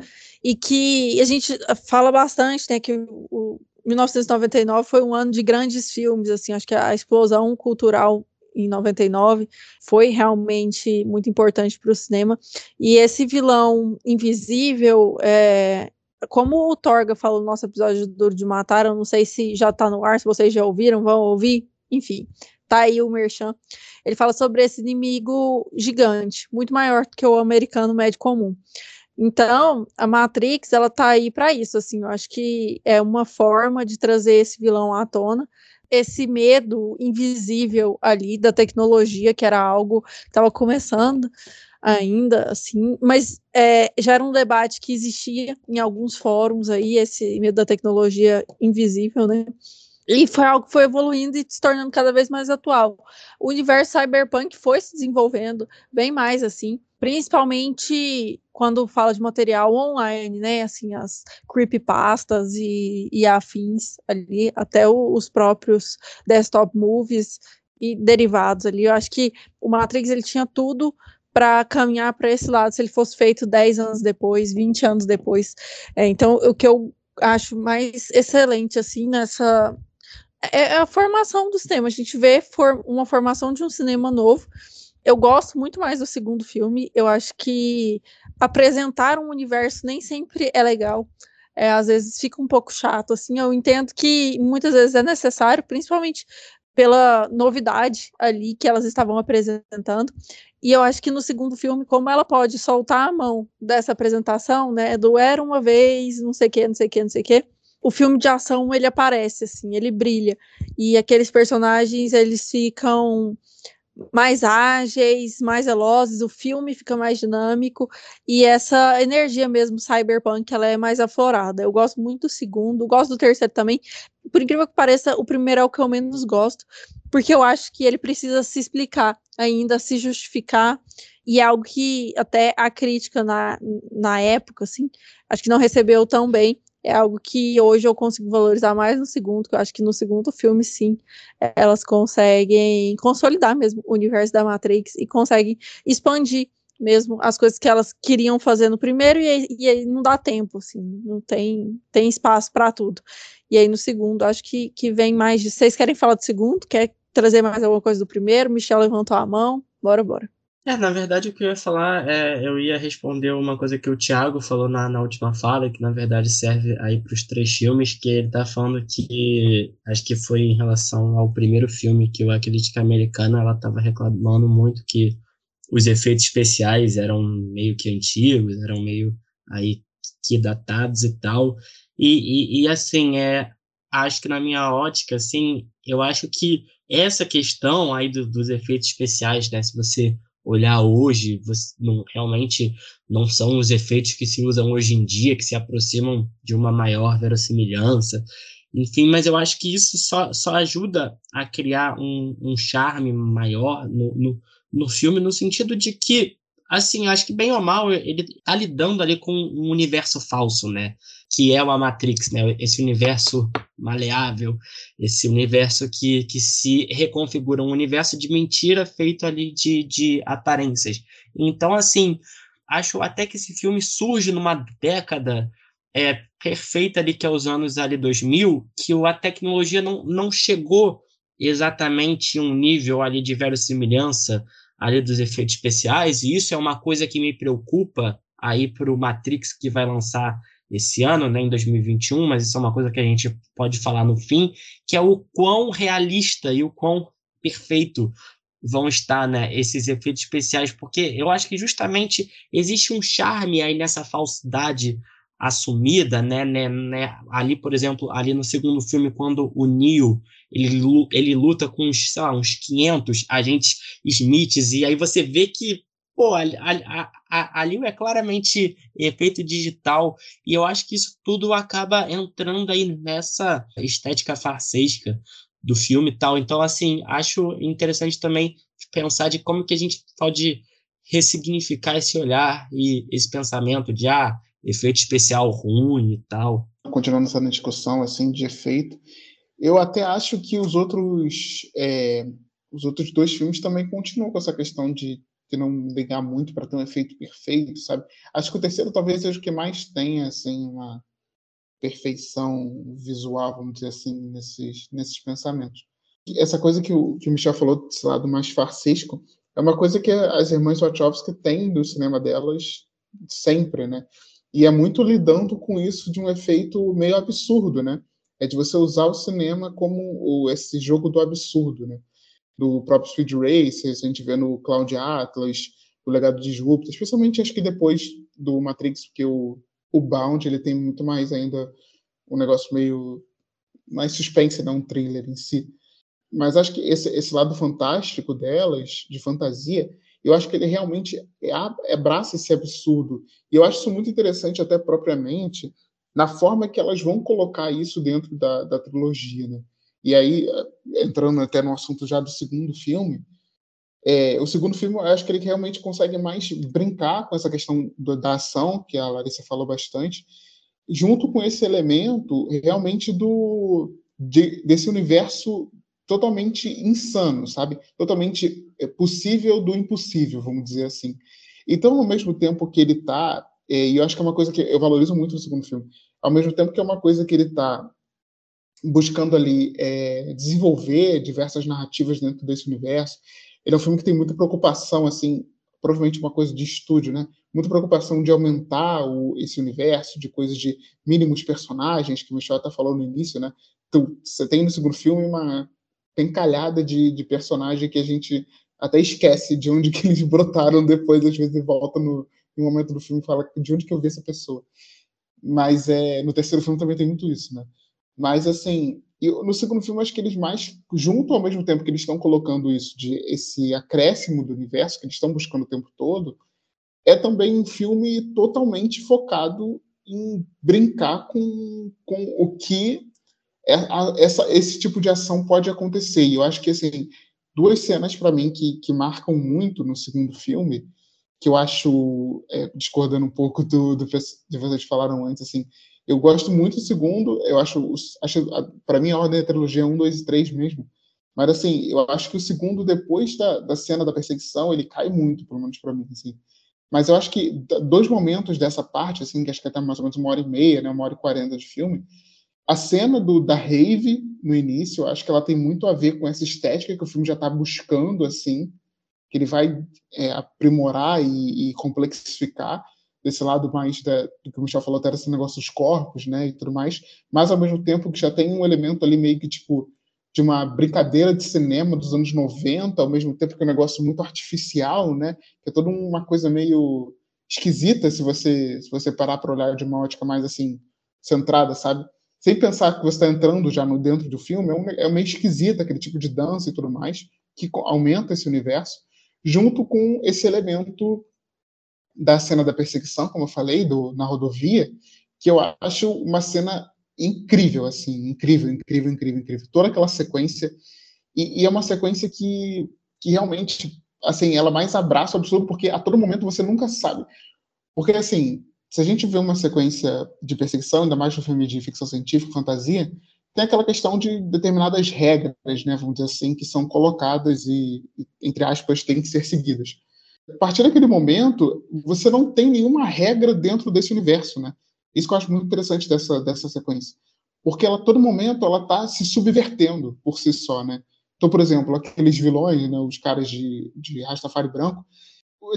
e que a gente fala bastante, né, que o, 1999 foi um ano de grandes filmes, assim, acho que a explosão cultural em 99 foi realmente muito importante para o cinema. E esse vilão invisível, é, como o Torga falou no nosso episódio do Duro de Matar, eu não sei se já tá no ar, se vocês já ouviram, vão ouvir, enfim, tá aí o Merchan. Ele fala sobre esse inimigo gigante, muito maior do que o americano médio comum. Então, a Matrix, ela tá aí para isso, assim, eu acho que é uma forma de trazer esse vilão à tona, esse medo invisível ali da tecnologia, que era algo que estava começando, ainda, assim, mas é, já era um debate que existia em alguns fóruns aí, esse medo da tecnologia invisível, né? E foi algo que foi evoluindo e se tornando cada vez mais atual. O universo cyberpunk foi se desenvolvendo bem mais assim, principalmente quando fala de material online, né? Assim, as creepypastas e, e afins ali, até o, os próprios desktop movies e derivados ali. Eu acho que o Matrix ele tinha tudo para caminhar para esse lado se ele fosse feito 10 anos depois, 20 anos depois. É, então, o que eu acho mais excelente assim nessa é, é a formação do cinema. A gente vê for, uma formação de um cinema novo. Eu gosto muito mais do segundo filme. Eu acho que apresentar um universo nem sempre é legal. É, às vezes fica um pouco chato, assim. Eu entendo que muitas vezes é necessário, principalmente pela novidade ali que elas estavam apresentando. E eu acho que no segundo filme, como ela pode soltar a mão dessa apresentação, né, do era uma vez, não sei o que, não sei o que, não sei o que, o filme de ação ele aparece assim, ele brilha e aqueles personagens eles ficam mais ágeis, mais velozes, o filme fica mais dinâmico e essa energia mesmo cyberpunk ela é mais aflorada. Eu gosto muito do segundo, gosto do terceiro também. Por incrível que pareça, o primeiro é o que eu menos gosto, porque eu acho que ele precisa se explicar ainda, se justificar e é algo que até a crítica na, na época, assim, acho que não recebeu tão bem. É algo que hoje eu consigo valorizar mais no segundo, que eu acho que no segundo filme, sim, elas conseguem consolidar mesmo o universo da Matrix e conseguem expandir mesmo as coisas que elas queriam fazer no primeiro e, e aí não dá tempo, assim, não tem, tem espaço para tudo. E aí no segundo, acho que, que vem mais de. Vocês querem falar do segundo? Quer trazer mais alguma coisa do primeiro? Michel levantou a mão. Bora, bora. É, na verdade, o que eu ia falar é, eu ia responder uma coisa que o Thiago falou na, na última fala, que na verdade serve aí para os três filmes, que ele tá falando que, acho que foi em relação ao primeiro filme, que a crítica americana, ela tava reclamando muito que os efeitos especiais eram meio que antigos, eram meio aí que datados e tal, e, e, e assim, é, acho que na minha ótica, assim, eu acho que essa questão aí do, dos efeitos especiais, né, se você olhar hoje, você, não, realmente não são os efeitos que se usam hoje em dia, que se aproximam de uma maior verossimilhança. Enfim, mas eu acho que isso só, só ajuda a criar um, um charme maior no, no, no filme, no sentido de que assim, acho que bem ou mal, ele tá lidando ali com um universo falso, né? Que é uma Matrix, né? Esse universo maleável, esse universo que, que se reconfigura, um universo de mentira feito ali de, de aparências. Então, assim, acho até que esse filme surge numa década é, perfeita ali, que é os anos ali 2000, que a tecnologia não, não chegou exatamente um nível ali de verossimilhança, ali dos efeitos especiais, e isso é uma coisa que me preocupa aí para o Matrix que vai lançar esse ano, né, em 2021, mas isso é uma coisa que a gente pode falar no fim, que é o quão realista e o quão perfeito vão estar, né, esses efeitos especiais, porque eu acho que justamente existe um charme aí nessa falsidade assumida, né, né, né, ali, por exemplo, ali no segundo filme, quando o Neo, ele, ele luta com uns, sei lá, uns 500 agentes Smiths, e aí você vê que, pô, ali, ali, é claramente efeito digital, e eu acho que isso tudo acaba entrando aí nessa estética farsesca do filme e tal, então, assim, acho interessante também pensar de como que a gente pode ressignificar esse olhar e esse pensamento de, ah, efeito especial ruim e tal. Continuando essa discussão assim de efeito, eu até acho que os outros é, os outros dois filmes também continuam com essa questão de, de não ligar muito para ter um efeito perfeito, sabe? Acho que o terceiro talvez seja o que mais tenha assim uma perfeição visual, vamos dizer assim, nesses nesses pensamentos. Essa coisa que o, que o Michel falou desse lado mais farsesco é uma coisa que as irmãs Wachowski têm do cinema delas sempre, né? E é muito lidando com isso de um efeito meio absurdo, né? É de você usar o cinema como esse jogo do absurdo, né? Do próprio Speed Racer, a gente vê no Cloud Atlas, o Legado de Júpiter, especialmente acho que depois do Matrix, porque o, o Bound ele tem muito mais ainda um negócio meio mais suspense, não um thriller em si. Mas acho que esse, esse lado fantástico delas, de fantasia, eu acho que ele realmente é, abraça esse absurdo. E eu acho isso muito interessante, até propriamente, na forma que elas vão colocar isso dentro da, da trilogia. Né? E aí, entrando até no assunto já do segundo filme, é, o segundo filme, eu acho que ele realmente consegue mais brincar com essa questão do, da ação, que a Larissa falou bastante, junto com esse elemento realmente do de, desse universo totalmente insano, sabe? Totalmente é, possível do impossível, vamos dizer assim. Então, ao mesmo tempo que ele está, é, e eu acho que é uma coisa que eu valorizo muito no segundo filme, ao mesmo tempo que é uma coisa que ele está buscando ali é, desenvolver diversas narrativas dentro desse universo. Ele é um filme que tem muita preocupação, assim, provavelmente uma coisa de estúdio, né? Muita preocupação de aumentar o, esse universo, de coisas de mínimos personagens, que o Michel até falou no início, né? Então, você tem no segundo filme uma encalhada de, de personagem que a gente até esquece de onde que eles brotaram depois, às vezes volta no, no momento do filme e fala de onde que eu vi essa pessoa. Mas é, no terceiro filme também tem muito isso, né? Mas, assim, no segundo filme, acho que eles mais, junto ao mesmo tempo que eles estão colocando isso, de esse acréscimo do universo que eles estão buscando o tempo todo, é também um filme totalmente focado em brincar com, com o que essa, esse tipo de ação pode acontecer. E eu acho que, assim, duas cenas para mim que, que marcam muito no segundo filme, que eu acho, é, discordando um pouco do, do que vocês falaram antes, assim, eu gosto muito do segundo, eu acho, acho para mim a ordem da trilogia é um, dois e três mesmo. Mas assim, eu acho que o segundo, depois da, da cena da perseguição, ele cai muito, pelo menos para mim, assim. Mas eu acho que dois momentos dessa parte, assim, que acho que até mais ou menos uma hora e meia, né, uma hora e quarenta de filme, a cena do, da rave no início, eu acho que ela tem muito a ver com essa estética que o filme já está buscando, assim, que ele vai é, aprimorar e, e complexificar desse lado mais da, do que o Michel falou, até esse negócio dos corpos, né, e tudo mais, mas ao mesmo tempo que já tem um elemento ali meio que, tipo, de uma brincadeira de cinema dos anos 90, ao mesmo tempo que é um negócio muito artificial, né, que é toda uma coisa meio esquisita se você se você parar para olhar de uma ótica mais, assim, centrada, sabe? Sem pensar que você está entrando já no dentro do filme, é, um, é meio esquisito aquele tipo de dança e tudo mais, que aumenta esse universo, junto com esse elemento da cena da perseguição, como eu falei, do, na rodovia, que eu acho uma cena incrível, assim, incrível, incrível, incrível, incrível. Toda aquela sequência, e, e, é uma sequência que, que realmente, assim, ela mais abraça o absurdo, porque a todo momento você nunca sabe. Porque, assim, se a gente vê uma sequência de perseguição, ainda mais no filme de ficção científica, fantasia, tem aquela questão de determinadas regras, né, vamos dizer assim, que são colocadas e, entre aspas, têm que ser seguidas a partir daquele momento, você não tem nenhuma regra dentro desse universo, né? Isso que eu acho muito interessante dessa, dessa sequência. Porque ela, a todo momento, ela está se subvertendo por si só, né? Então, por exemplo, aqueles vilões, né, os caras de, de Rastafari branco,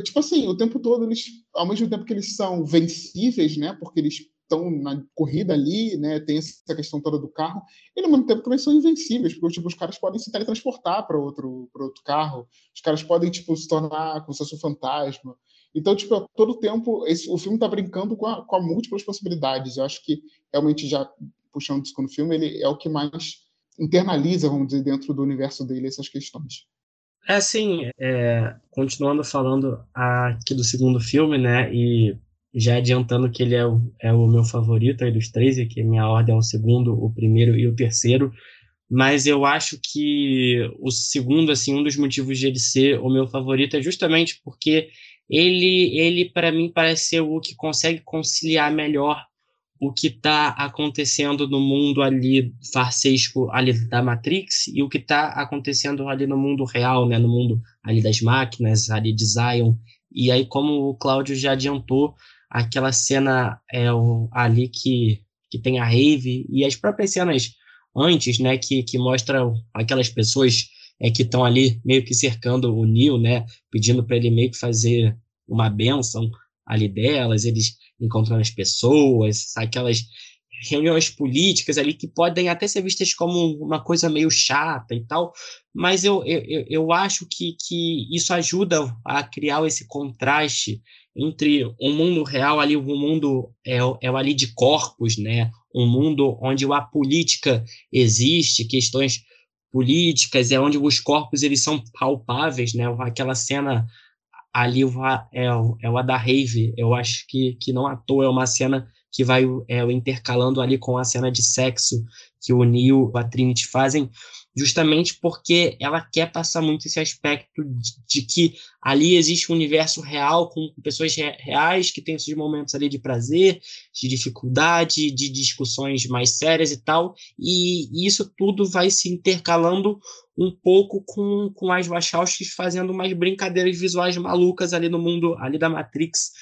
tipo assim, o tempo todo, eles, ao mesmo tempo que eles são vencíveis, né, porque eles estão na corrida ali, né, tem essa questão toda do carro, e no mesmo tempo também são invencíveis, porque tipo, os caras podem se teletransportar para outro, outro carro, os caras podem tipo, se tornar como se fosse um fantasma. Então, tipo, a todo tempo, esse, o filme está brincando com, a, com a múltiplas possibilidades. Eu acho que, realmente, já puxando isso no filme, ele é o que mais internaliza, vamos dizer, dentro do universo dele essas questões. É assim, é, continuando falando aqui do segundo filme, né, e já adiantando que ele é o, é o meu favorito aí dos três, e que minha ordem é o segundo, o primeiro e o terceiro, mas eu acho que o segundo, assim, um dos motivos de ele ser o meu favorito é justamente porque ele, ele para mim, parece ser o que consegue conciliar melhor o que está acontecendo no mundo ali farsesco ali da Matrix e o que está acontecendo ali no mundo real, né, no mundo ali das máquinas, ali de Zion. E aí, como o Cláudio já adiantou, aquela cena é o, ali que, que tem a rave e as próprias cenas antes, né, que, que mostram aquelas pessoas é, que estão ali meio que cercando o Neil, né, pedindo para ele meio que fazer uma benção ali delas, eles encontrando as pessoas, aquelas reuniões políticas ali que podem até ser vistas como uma coisa meio chata e tal, mas eu, eu, eu acho que, que isso ajuda a criar esse contraste entre um mundo real ali, um mundo é, é ali de corpos, né? Um mundo onde a política existe, questões políticas, é onde os corpos eles são palpáveis, né? Aquela cena ali é, é o da rave, eu acho que, que não à toa é uma cena que vai é, intercalando ali com a cena de sexo que o Neil e a Trinity fazem, justamente porque ela quer passar muito esse aspecto de, de que ali existe um universo real com pessoas re reais que têm esses momentos ali de prazer, de dificuldade, de discussões mais sérias e tal, e, e isso tudo vai se intercalando um pouco com, com as Wachowskis fazendo umas brincadeiras visuais malucas ali no mundo ali da Matrix,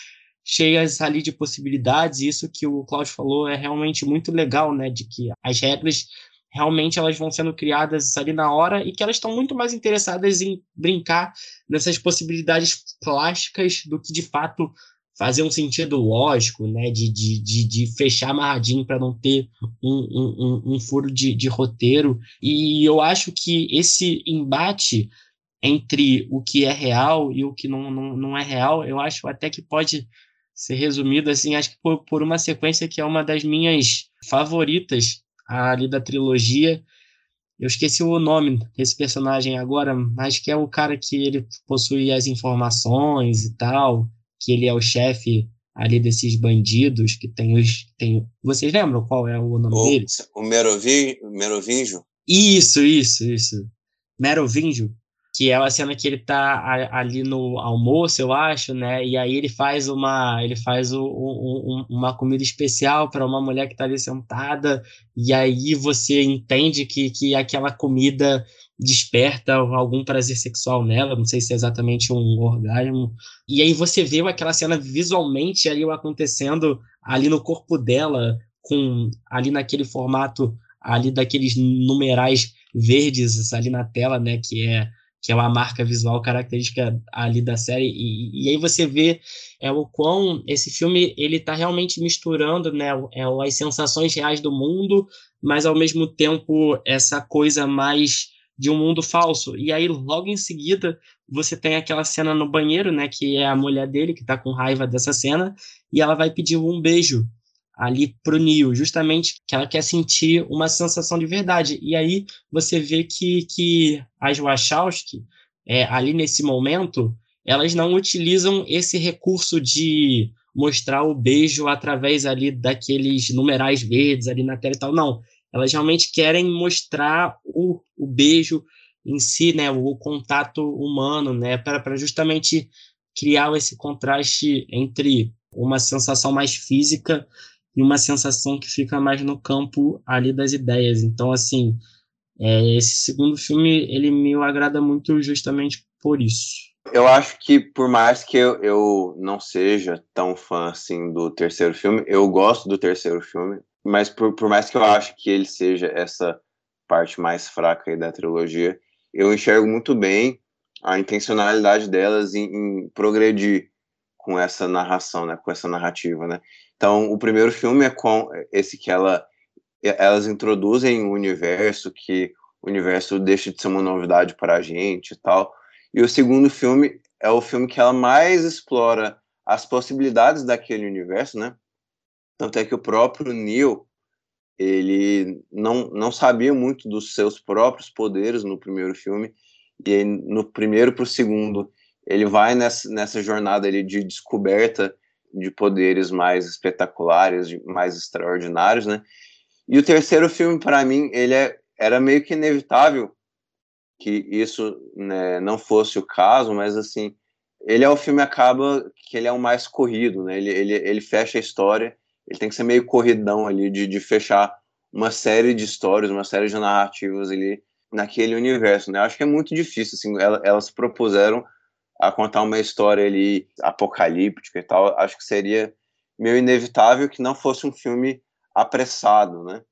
cheias ali de possibilidades, e isso que o Claudio falou é realmente muito legal, né, de que as regras realmente elas vão sendo criadas ali na hora e que elas estão muito mais interessadas em brincar nessas possibilidades plásticas do que de fato fazer um sentido lógico, né, de, de, de, de fechar amarradinho para não ter um, um, um furo de, de roteiro. E eu acho que esse embate entre o que é real e o que não, não, não é real, eu acho até que pode ser resumido assim, acho que por, por uma sequência que é uma das minhas favoritas ali da trilogia. Eu esqueci o nome desse personagem agora, mas que é o cara que ele possui as informações e tal, que ele é o chefe ali desses bandidos que tem os. Tem... Vocês lembram qual é o nome o, dele? O Merovi, Merovingio? Isso, isso, isso. Merovingio que é a cena que ele tá ali no almoço, eu acho, né? E aí ele faz uma, ele faz um, uma comida especial para uma mulher que está ali sentada, e aí você entende que, que aquela comida desperta algum prazer sexual nela, não sei se é exatamente um orgasmo. E aí você vê aquela cena visualmente ali acontecendo ali no corpo dela, com ali naquele formato ali daqueles numerais verdes ali na tela, né, que é que é uma marca visual característica ali da série e, e aí você vê é o quão esse filme ele está realmente misturando né é, as sensações reais do mundo mas ao mesmo tempo essa coisa mais de um mundo falso. E aí logo em seguida você tem aquela cena no banheiro né que é a mulher dele que está com raiva dessa cena e ela vai pedir um beijo ali pro Neo, justamente que ela quer sentir uma sensação de verdade. E aí você vê que, que as Wachowski, é, ali nesse momento, elas não utilizam esse recurso de mostrar o beijo através ali daqueles numerais verdes ali na tela e tal, não. Elas realmente querem mostrar o, o beijo em si, né, o contato humano, né, para justamente criar esse contraste entre uma sensação mais física e uma sensação que fica mais no campo ali das ideias. Então, assim, é, esse segundo filme, ele me agrada muito justamente por isso. Eu acho que, por mais que eu, eu não seja tão fã, assim, do terceiro filme, eu gosto do terceiro filme, mas por, por mais que eu acho que ele seja essa parte mais fraca aí da trilogia, eu enxergo muito bem a intencionalidade delas em, em progredir com essa narração, né, com essa narrativa, né? Então, o primeiro filme é com esse que ela, elas introduzem o universo, que o universo deixa de ser uma novidade para a gente e tal. E o segundo filme é o filme que ela mais explora as possibilidades daquele universo, né? Tanto é que o próprio Neil, ele não, não sabia muito dos seus próprios poderes no primeiro filme, e no primeiro para o segundo, ele vai nessa, nessa jornada ali de descoberta de poderes mais espetaculares, mais extraordinários, né? E o terceiro filme, para mim, ele é, era meio que inevitável que isso né, não fosse o caso, mas assim, ele é o filme acaba que ele é o mais corrido, né? Ele, ele, ele fecha a história, ele tem que ser meio corridão ali de, de fechar uma série de histórias, uma série de narrativas ali naquele universo, né? Eu acho que é muito difícil, assim, elas, elas se propuseram a contar uma história ali apocalíptica e tal, acho que seria meio inevitável que não fosse um filme apressado, né?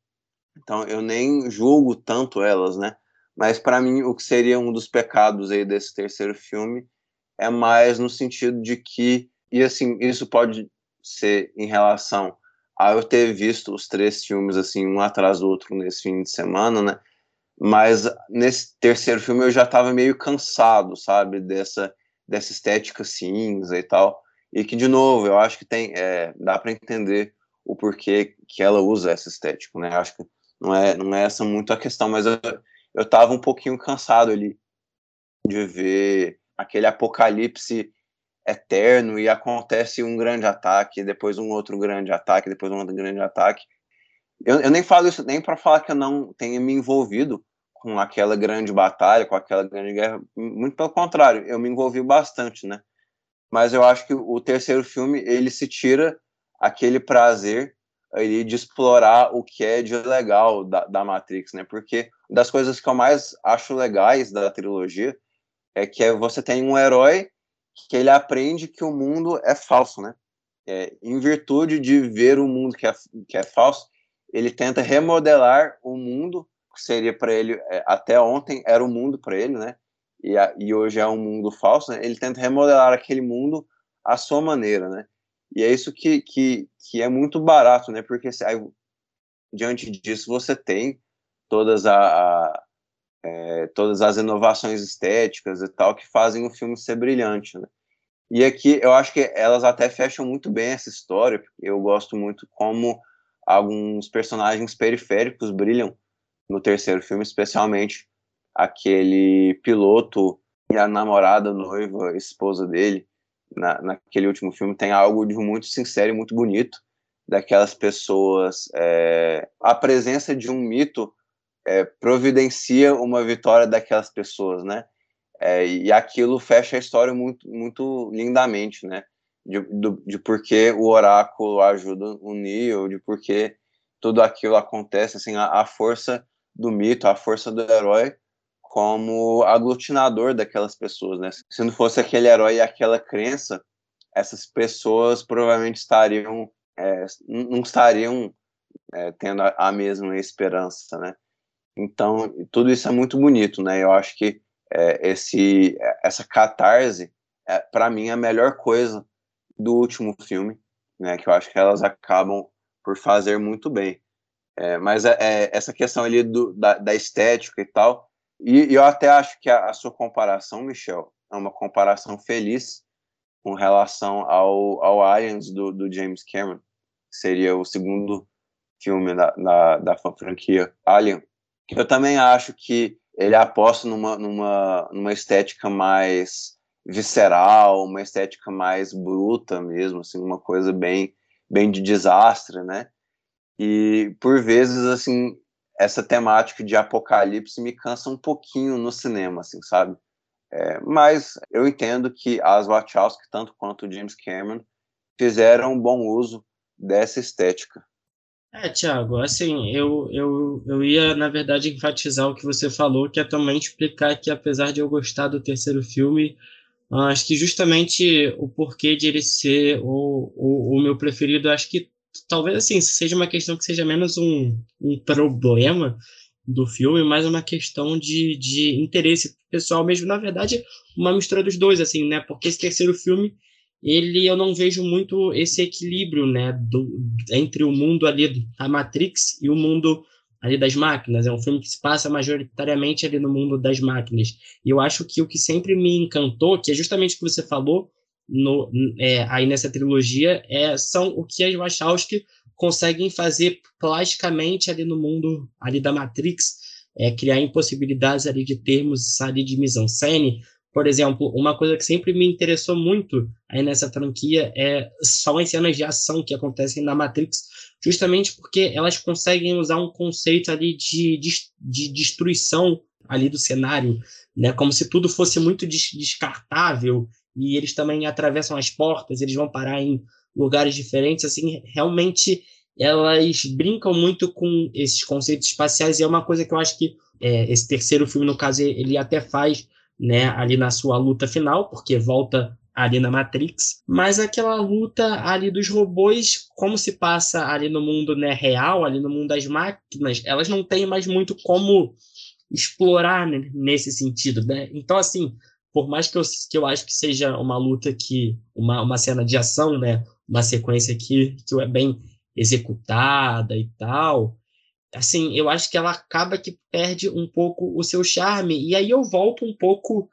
Então eu nem julgo tanto elas, né? Mas para mim o que seria um dos pecados aí desse terceiro filme é mais no sentido de que e assim isso pode ser em relação a eu ter visto os três filmes assim um atrás do outro nesse fim de semana, né? Mas nesse terceiro filme eu já estava meio cansado, sabe, dessa dessa estética cinza e tal. E que, de novo, eu acho que tem, é, dá para entender o porquê que ela usa essa estética, né? Acho que não é, não é essa muito a questão, mas eu, eu tava um pouquinho cansado ali de ver aquele apocalipse eterno e acontece um grande ataque, depois um outro grande ataque, depois um outro grande ataque. Eu, eu nem falo isso nem para falar que eu não tenha me envolvido com aquela grande batalha, com aquela grande guerra. Muito pelo contrário, eu me envolvi bastante, né? Mas eu acho que o terceiro filme ele se tira aquele prazer ali de explorar o que é de legal da, da Matrix, né? Porque das coisas que eu mais acho legais da trilogia é que você tem um herói que ele aprende que o mundo é falso, né? É, em virtude de ver o mundo que é, que é falso, ele tenta remodelar o mundo que seria para ele é, até ontem era o mundo para ele, né? E, a, e, hoje é um mundo falso. Né? Ele tenta remodelar aquele mundo à sua maneira, né? E é isso que, que, que é muito barato, né? Porque aí, diante disso você tem todas a, a é, todas as inovações estéticas e tal que fazem o filme ser brilhante, né? E aqui eu acho que elas até fecham muito bem essa história. Eu gosto muito como alguns personagens periféricos brilham no terceiro filme, especialmente aquele piloto e a namorada, noiva, esposa dele, na, naquele último filme, tem algo de muito sincero e muito bonito daquelas pessoas. É, a presença de um mito é, providencia uma vitória daquelas pessoas, né? É, e aquilo fecha a história muito, muito lindamente, né? De, do, de por que o oráculo ajuda o Neo, de por que tudo aquilo acontece, assim, a, a força do mito, a força do herói como aglutinador daquelas pessoas, né? Se não fosse aquele herói e aquela crença, essas pessoas provavelmente estariam, é, não estariam é, tendo a, a, mesma esperança, né? Então, tudo isso é muito bonito, né? Eu acho que é, esse, essa catarse, é, para mim, é a melhor coisa do último filme, né? Que eu acho que elas acabam por fazer muito bem. É, mas é, é, essa questão ali do, da, da, estética e tal, e, e eu até acho que a, a, sua comparação, Michel, é uma comparação feliz com relação ao, ao Aliens do, do James Cameron, que seria o segundo filme da, da, da franquia Alien, eu também acho que ele aposta numa, numa, numa estética mais visceral, uma estética mais bruta mesmo, assim, uma coisa bem, bem de desastre, né? E por vezes, assim, essa temática de apocalipse me cansa um pouquinho no cinema, assim, sabe? É, mas eu entendo que as Wachowski, tanto quanto o James Cameron, fizeram um bom uso dessa estética. É, Tiago, assim, eu, eu, eu ia, na verdade, enfatizar o que você falou, que é também explicar que, apesar de eu gostar do terceiro filme, acho que justamente o porquê de ele ser o, o, o meu preferido, acho que talvez assim seja uma questão que seja menos um, um problema do filme, mais uma questão de, de interesse pessoal mesmo. Na verdade, uma mistura dos dois, assim, né? Porque esse terceiro filme, ele eu não vejo muito esse equilíbrio, né? Do, entre o mundo ali da Matrix e o mundo ali das máquinas. É um filme que se passa majoritariamente ali no mundo das máquinas. E eu acho que o que sempre me encantou, que é justamente o que você falou, no, é, aí nessa trilogia é, são o que as Wachowski conseguem fazer plasticamente ali no mundo ali da Matrix, é, criar impossibilidades ali de termos ali de mise-en-scène. Por exemplo, uma coisa que sempre me interessou muito aí nessa franquia é são as cenas de ação que acontecem na Matrix, justamente porque elas conseguem usar um conceito ali de, de, de destruição ali do cenário, né? Como se tudo fosse muito descartável e eles também atravessam as portas, eles vão parar em lugares diferentes, assim, realmente elas brincam muito com esses conceitos espaciais e é uma coisa que eu acho que é, esse terceiro filme, no caso, ele até faz, né, ali na sua luta final, porque volta ali na Matrix, mas aquela luta ali dos robôs, como se passa ali no mundo né, real, ali no mundo das máquinas, elas não têm mais muito como explorar né, nesse sentido, né? Então, assim, por mais que eu, que eu acho que seja uma luta que, uma, uma cena de ação, né, uma sequência que, que é bem executada e tal, assim, eu acho que ela acaba que perde um pouco o seu charme, e aí eu volto um pouco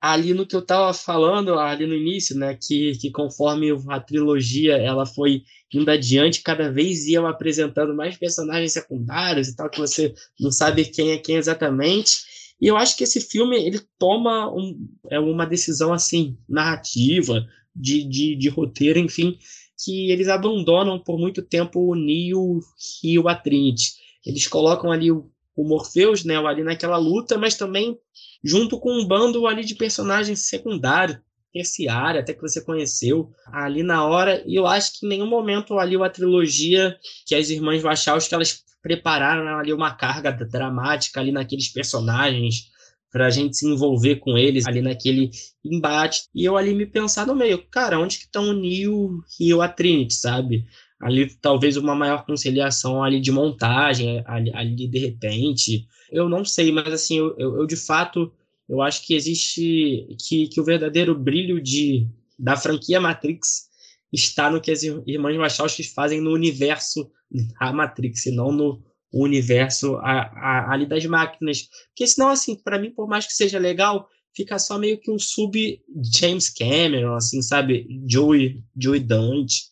ali no que eu estava falando ali no início, né, que, que conforme a trilogia ela foi indo adiante, cada vez iam apresentando mais personagens secundários e tal, que você não sabe quem é quem exatamente, e eu acho que esse filme ele toma um, é uma decisão assim narrativa, de, de, de roteiro, enfim, que eles abandonam por muito tempo o Neo e o Trinity. Eles colocam ali o, o Morpheus, né, ali naquela luta, mas também junto com um bando ali de personagens secundários, terciário, até que você conheceu ali na hora, e eu acho que em nenhum momento ali a trilogia que as irmãs Wachowski, elas prepararam ali uma carga dramática ali naqueles personagens, para a gente se envolver com eles ali naquele embate. E eu ali me pensar no meio, cara, onde que estão o Neo e a Trinity, sabe? Ali talvez uma maior conciliação ali de montagem, ali, ali de repente. Eu não sei, mas assim, eu, eu, eu de fato, eu acho que existe, que, que o verdadeiro brilho de, da franquia Matrix está no que as irmãs Wachowski fazem no universo da Matrix, e não no, universo a, a, ali das máquinas. Porque senão, assim, para mim, por mais que seja legal, fica só meio que um sub James Cameron, assim, sabe? Joey, Joey Dante,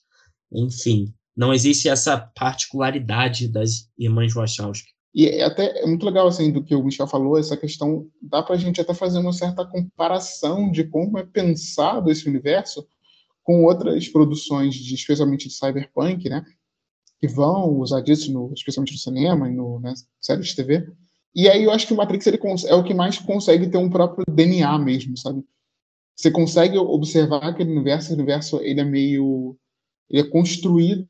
enfim. Não existe essa particularidade das irmãs Wachowski. E é até é muito legal, assim, do que o Michel falou, essa questão, dá para a gente até fazer uma certa comparação de como é pensado esse universo com outras produções, de, especialmente de cyberpunk, né? que vão usar disso, no, especialmente no cinema e no, né, séries de TV. E aí eu acho que o Matrix ele é o que mais consegue ter um próprio DNA mesmo, sabe? Você consegue observar aquele universo, o universo ele é meio ele é construído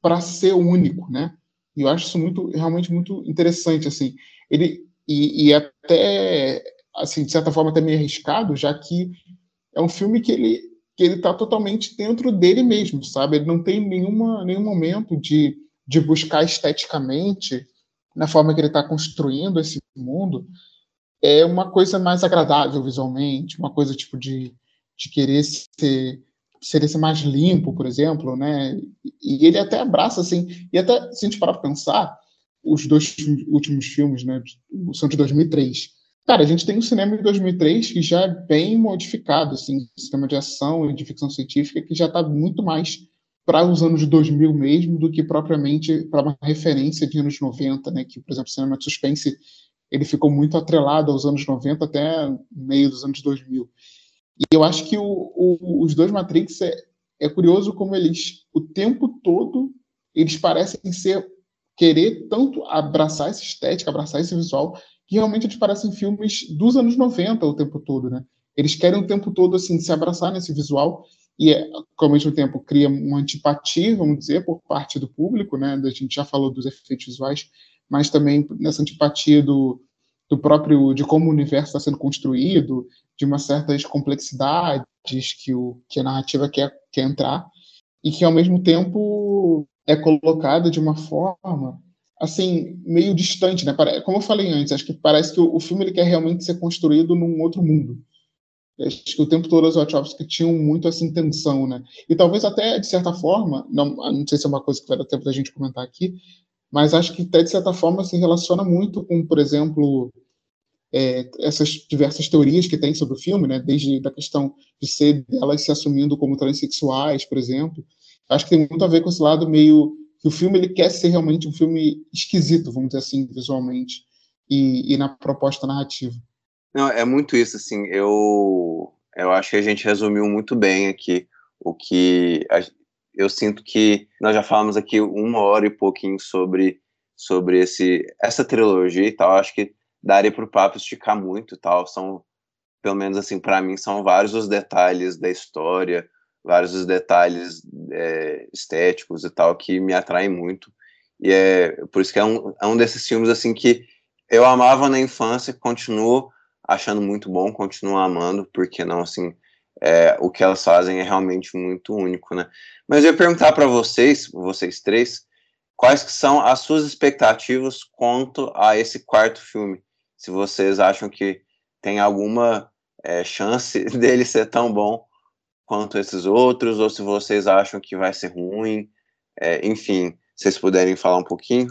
para ser único, né? E eu acho isso muito realmente muito interessante assim. Ele e, e é até assim de certa forma até meio arriscado, já que é um filme que ele que ele está totalmente dentro dele mesmo, sabe? Ele não tem nenhuma, nenhum momento de, de buscar esteticamente, na forma que ele está construindo esse mundo, é uma coisa mais agradável visualmente, uma coisa tipo de, de querer ser, ser, ser mais limpo, por exemplo, né? E ele até abraça, assim, e até, se a gente parar para pensar, os dois últimos filmes, né, são de 2003, Cara, a gente tem um cinema de 2003 que já é bem modificado, assim, sistema de ação e de ficção científica que já está muito mais para os anos 2000 mesmo do que propriamente para uma referência de anos 90, né? Que, por exemplo, o cinema de suspense ele ficou muito atrelado aos anos 90 até meio dos anos 2000. E eu acho que o, o, os dois Matrix é, é curioso como eles, o tempo todo, eles parecem ser querer tanto abraçar essa estética, abraçar esse visual, que realmente eles parecem filmes dos anos 90 o tempo todo, né? Eles querem o tempo todo, assim, se abraçar nesse visual e, ao mesmo tempo, cria uma antipatia, vamos dizer, por parte do público, né? A gente já falou dos efeitos visuais, mas também nessa antipatia do, do próprio, de como o universo está sendo construído, de uma certas complexidades que, o, que a narrativa quer, quer entrar, e que, ao mesmo tempo, é colocada de uma forma assim, meio distante, né? Como eu falei antes, acho que parece que o filme ele quer realmente ser construído num outro mundo. Acho que o tempo todo as Wachowski tinham muito essa intenção, né? E talvez até, de certa forma, não, não sei se é uma coisa que vai dar tempo da gente comentar aqui, mas acho que até, de certa forma, se relaciona muito com, por exemplo, é, essas diversas teorias que tem sobre o filme, né? Desde a questão de ser delas se assumindo como transexuais, por exemplo. Acho que tem muito a ver com esse lado meio que o filme ele quer ser realmente um filme esquisito, vamos dizer assim, visualmente e, e na proposta narrativa. Não, é muito isso, assim, eu, eu acho que a gente resumiu muito bem aqui o que a, eu sinto que nós já falamos aqui uma hora e pouquinho sobre, sobre esse, essa trilogia e tal, acho que daria para o papo esticar muito e tal, são, pelo menos assim, para mim, são vários os detalhes da história, vários dos detalhes é, estéticos e tal que me atraem muito. E é por isso que é um, é um desses filmes assim que eu amava na infância, continuo achando muito bom, continuo amando, porque não assim, é, o que elas fazem é realmente muito único, né? Mas eu ia perguntar para vocês, vocês três, quais que são as suas expectativas quanto a esse quarto filme? Se vocês acham que tem alguma é, chance dele ser tão bom quanto esses outros, ou se vocês acham que vai ser ruim. É, enfim, vocês puderem falar um pouquinho.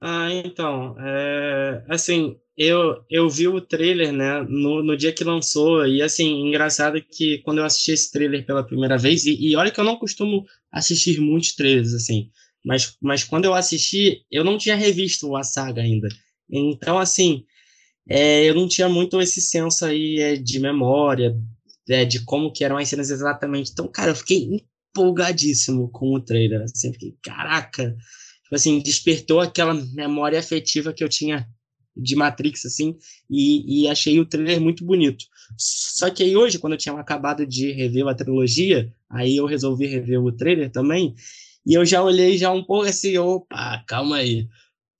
Ah, então, é, assim, eu, eu vi o trailer, né, no, no dia que lançou, e assim, engraçado que quando eu assisti esse trailer pela primeira vez, e, e olha que eu não costumo assistir muitos trailers, assim, mas, mas quando eu assisti, eu não tinha revisto a saga ainda. Então, assim, é, eu não tinha muito esse senso aí é, de memória, é, de como que eram as cenas exatamente. Então, cara, eu fiquei empolgadíssimo com o trailer. Assim, fiquei, caraca, tipo assim, despertou aquela memória afetiva que eu tinha de Matrix, assim, e, e, achei o trailer muito bonito. Só que aí hoje, quando eu tinha acabado de rever a trilogia, aí eu resolvi rever o trailer também, e eu já olhei já um pouco assim, opa, calma aí.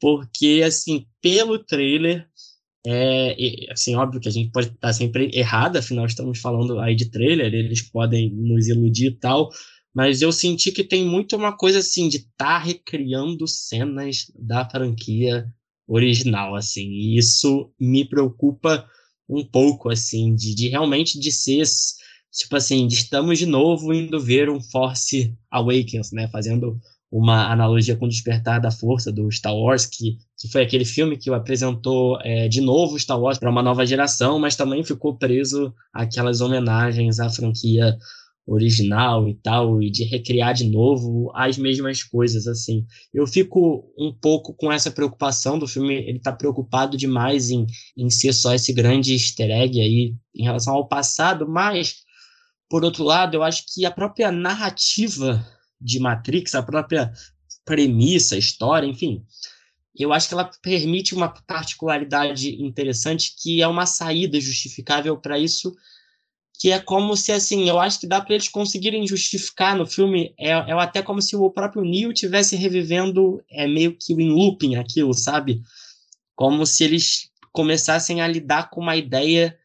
Porque, assim, pelo trailer, é, assim, óbvio que a gente pode estar sempre errado, afinal estamos falando aí de trailer, eles podem nos iludir e tal, mas eu senti que tem muito uma coisa assim de estar tá recriando cenas da franquia original, assim, e isso me preocupa um pouco, assim, de, de realmente de ser, tipo assim, de estamos de novo indo ver um Force Awakens, né, fazendo uma analogia com o Despertar da Força do Star Wars, que, que foi aquele filme que apresentou é, de novo Star Wars para uma nova geração, mas também ficou preso àquelas homenagens à franquia original e tal, e de recriar de novo as mesmas coisas, assim. Eu fico um pouco com essa preocupação do filme, ele tá preocupado demais em, em ser só esse grande easter egg aí em relação ao passado, mas, por outro lado, eu acho que a própria narrativa de Matrix, a própria premissa, história, enfim, eu acho que ela permite uma particularidade interessante que é uma saída justificável para isso que é como se, assim, eu acho que dá para eles conseguirem justificar no filme, é, é até como se o próprio Neo tivesse revivendo, é meio que em looping aquilo, sabe? Como se eles começassem a lidar com uma ideia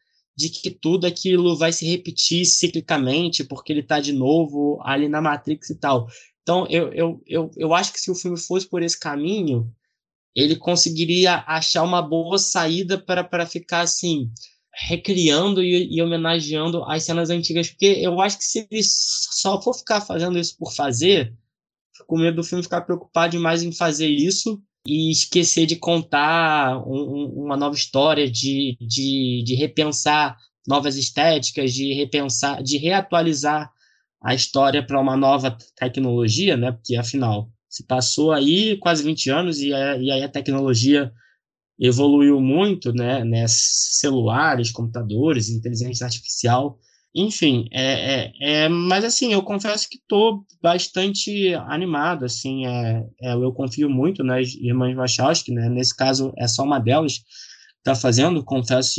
de que tudo aquilo vai se repetir ciclicamente, porque ele está de novo ali na Matrix e tal. Então, eu, eu, eu, eu acho que se o filme fosse por esse caminho, ele conseguiria achar uma boa saída para ficar assim recriando e, e, homenageando as cenas antigas, porque eu acho que se ele só for ficar fazendo isso por fazer, com medo do filme ficar preocupado demais em fazer isso e esquecer de contar um, uma nova história, de, de, de repensar novas estéticas, de repensar, de reatualizar a história para uma nova tecnologia, né? Porque afinal se passou aí quase 20 anos e, a, e aí a tecnologia evoluiu muito, né, né, celulares, computadores, inteligência artificial, enfim, é, é, é, mas assim, eu confesso que estou bastante animado, assim, é, é, eu confio muito nas irmãs Wachowski, né, nesse caso é só uma delas que está fazendo, confesso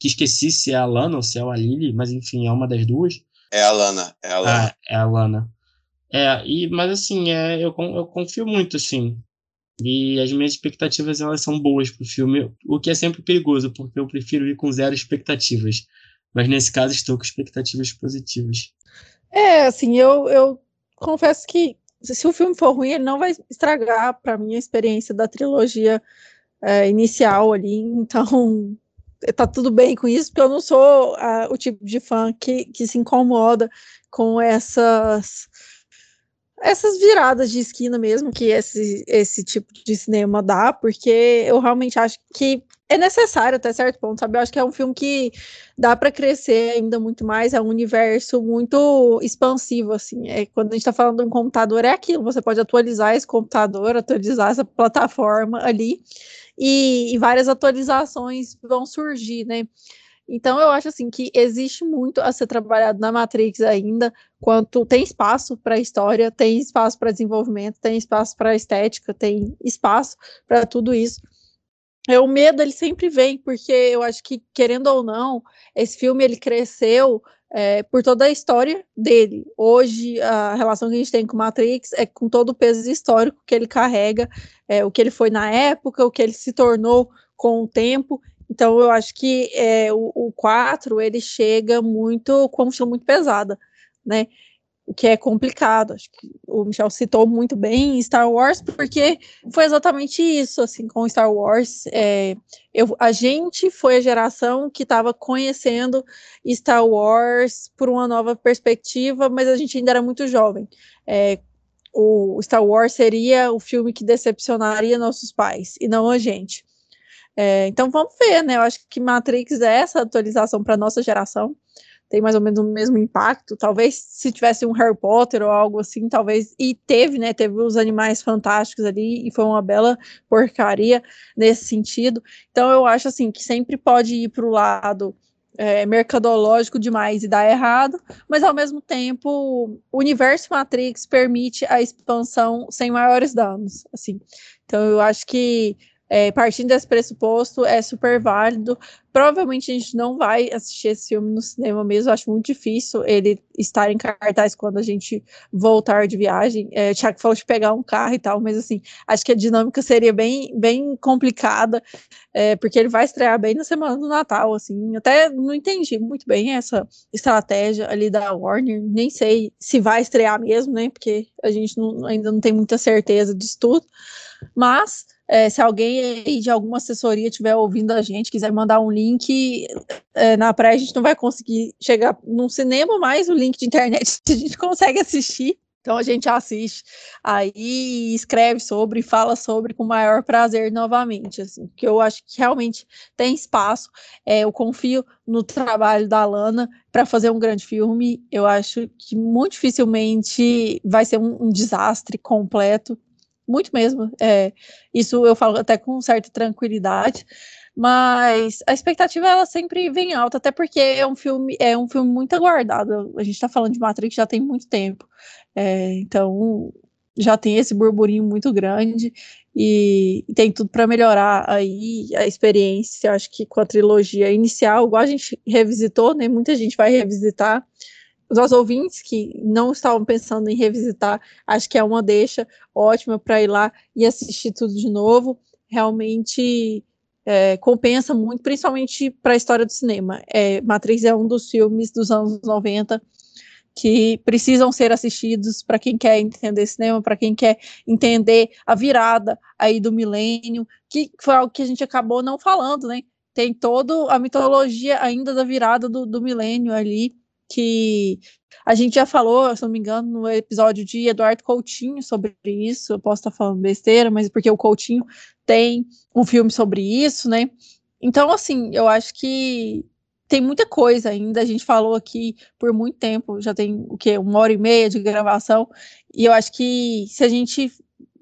que esqueci se é a Lana ou se é a Lily, mas enfim, é uma das duas. É a Lana, é a Lana. Ah, é a Lana. É, e, mas assim, é, eu, eu confio muito, assim, e as minhas expectativas elas são boas pro filme, o que é sempre perigoso, porque eu prefiro ir com zero expectativas. Mas nesse caso estou com expectativas positivas. É, assim, eu, eu confesso que se o filme for ruim, ele não vai estragar para mim a experiência da trilogia é, inicial ali. Então, tá tudo bem com isso, porque eu não sou uh, o tipo de fã que, que se incomoda com essas essas viradas de esquina mesmo que esse, esse tipo de cinema dá, porque eu realmente acho que é necessário até certo ponto, sabe? Eu acho que é um filme que dá para crescer ainda muito mais, é um universo muito expansivo, assim. É, quando a gente está falando de um computador, é aquilo, você pode atualizar esse computador, atualizar essa plataforma ali, e, e várias atualizações vão surgir, né? Então eu acho assim que existe muito a ser trabalhado na Matrix ainda, quanto tem espaço para história, tem espaço para desenvolvimento, tem espaço para estética, tem espaço para tudo isso. É, o medo ele sempre vem, porque eu acho que querendo ou não, esse filme ele cresceu é, por toda a história dele. Hoje, a relação que a gente tem com Matrix é com todo o peso histórico que ele carrega, é, o que ele foi na época, o que ele se tornou com o tempo. Então eu acho que é, o, o 4 ele chega muito com uma mochila muito pesada, né? O que é complicado. Acho que o Michel citou muito bem Star Wars, porque foi exatamente isso, assim, com Star Wars. É, eu, a gente foi a geração que estava conhecendo Star Wars por uma nova perspectiva, mas a gente ainda era muito jovem. É, o Star Wars seria o filme que decepcionaria nossos pais, e não a gente. É, então vamos ver, né? Eu acho que Matrix é essa atualização para nossa geração. Tem mais ou menos o mesmo impacto. Talvez se tivesse um Harry Potter ou algo assim, talvez. E teve, né? Teve os animais fantásticos ali e foi uma bela porcaria nesse sentido. Então eu acho assim que sempre pode ir para o lado é, mercadológico demais e dá errado, mas ao mesmo tempo o universo Matrix permite a expansão sem maiores danos, assim. Então eu acho que é, partindo desse pressuposto, é super válido. Provavelmente a gente não vai assistir esse filme no cinema mesmo. Acho muito difícil ele estar em cartaz quando a gente voltar de viagem. É, Thiago falou de pegar um carro e tal, mas assim, acho que a dinâmica seria bem, bem complicada, é, porque ele vai estrear bem na semana do Natal. Assim, até não entendi muito bem essa estratégia ali da Warner. Nem sei se vai estrear mesmo, né? Porque a gente não, ainda não tem muita certeza disso tudo. Mas é, se alguém de alguma assessoria estiver ouvindo a gente, quiser mandar um link, é, na praia a gente não vai conseguir chegar num cinema, mas o link de internet a gente consegue assistir. Então a gente assiste aí escreve sobre, fala sobre com o maior prazer novamente, assim, porque eu acho que realmente tem espaço. É, eu confio no trabalho da Lana para fazer um grande filme. Eu acho que muito dificilmente vai ser um, um desastre completo muito mesmo. É, isso eu falo até com certa tranquilidade, mas a expectativa ela sempre vem alta, até porque é um filme é um filme muito aguardado. A gente está falando de Matrix já tem muito tempo, é, então já tem esse burburinho muito grande e, e tem tudo para melhorar aí a experiência. Acho que com a trilogia inicial, igual a gente revisitou, né? Muita gente vai revisitar os ouvintes que não estavam pensando em revisitar, acho que é uma deixa ótima para ir lá e assistir tudo de novo. Realmente é, compensa muito, principalmente para a história do cinema. É, Matrix é um dos filmes dos anos 90 que precisam ser assistidos para quem quer entender cinema, para quem quer entender a virada aí do milênio, que foi algo que a gente acabou não falando, né? Tem toda a mitologia ainda da virada do, do milênio ali, que a gente já falou, se não me engano, no episódio de Eduardo Coutinho sobre isso. Eu posso estar falando besteira, mas porque o Coutinho tem um filme sobre isso, né? Então, assim, eu acho que tem muita coisa ainda. A gente falou aqui por muito tempo, já tem o quê? Uma hora e meia de gravação. E eu acho que se a gente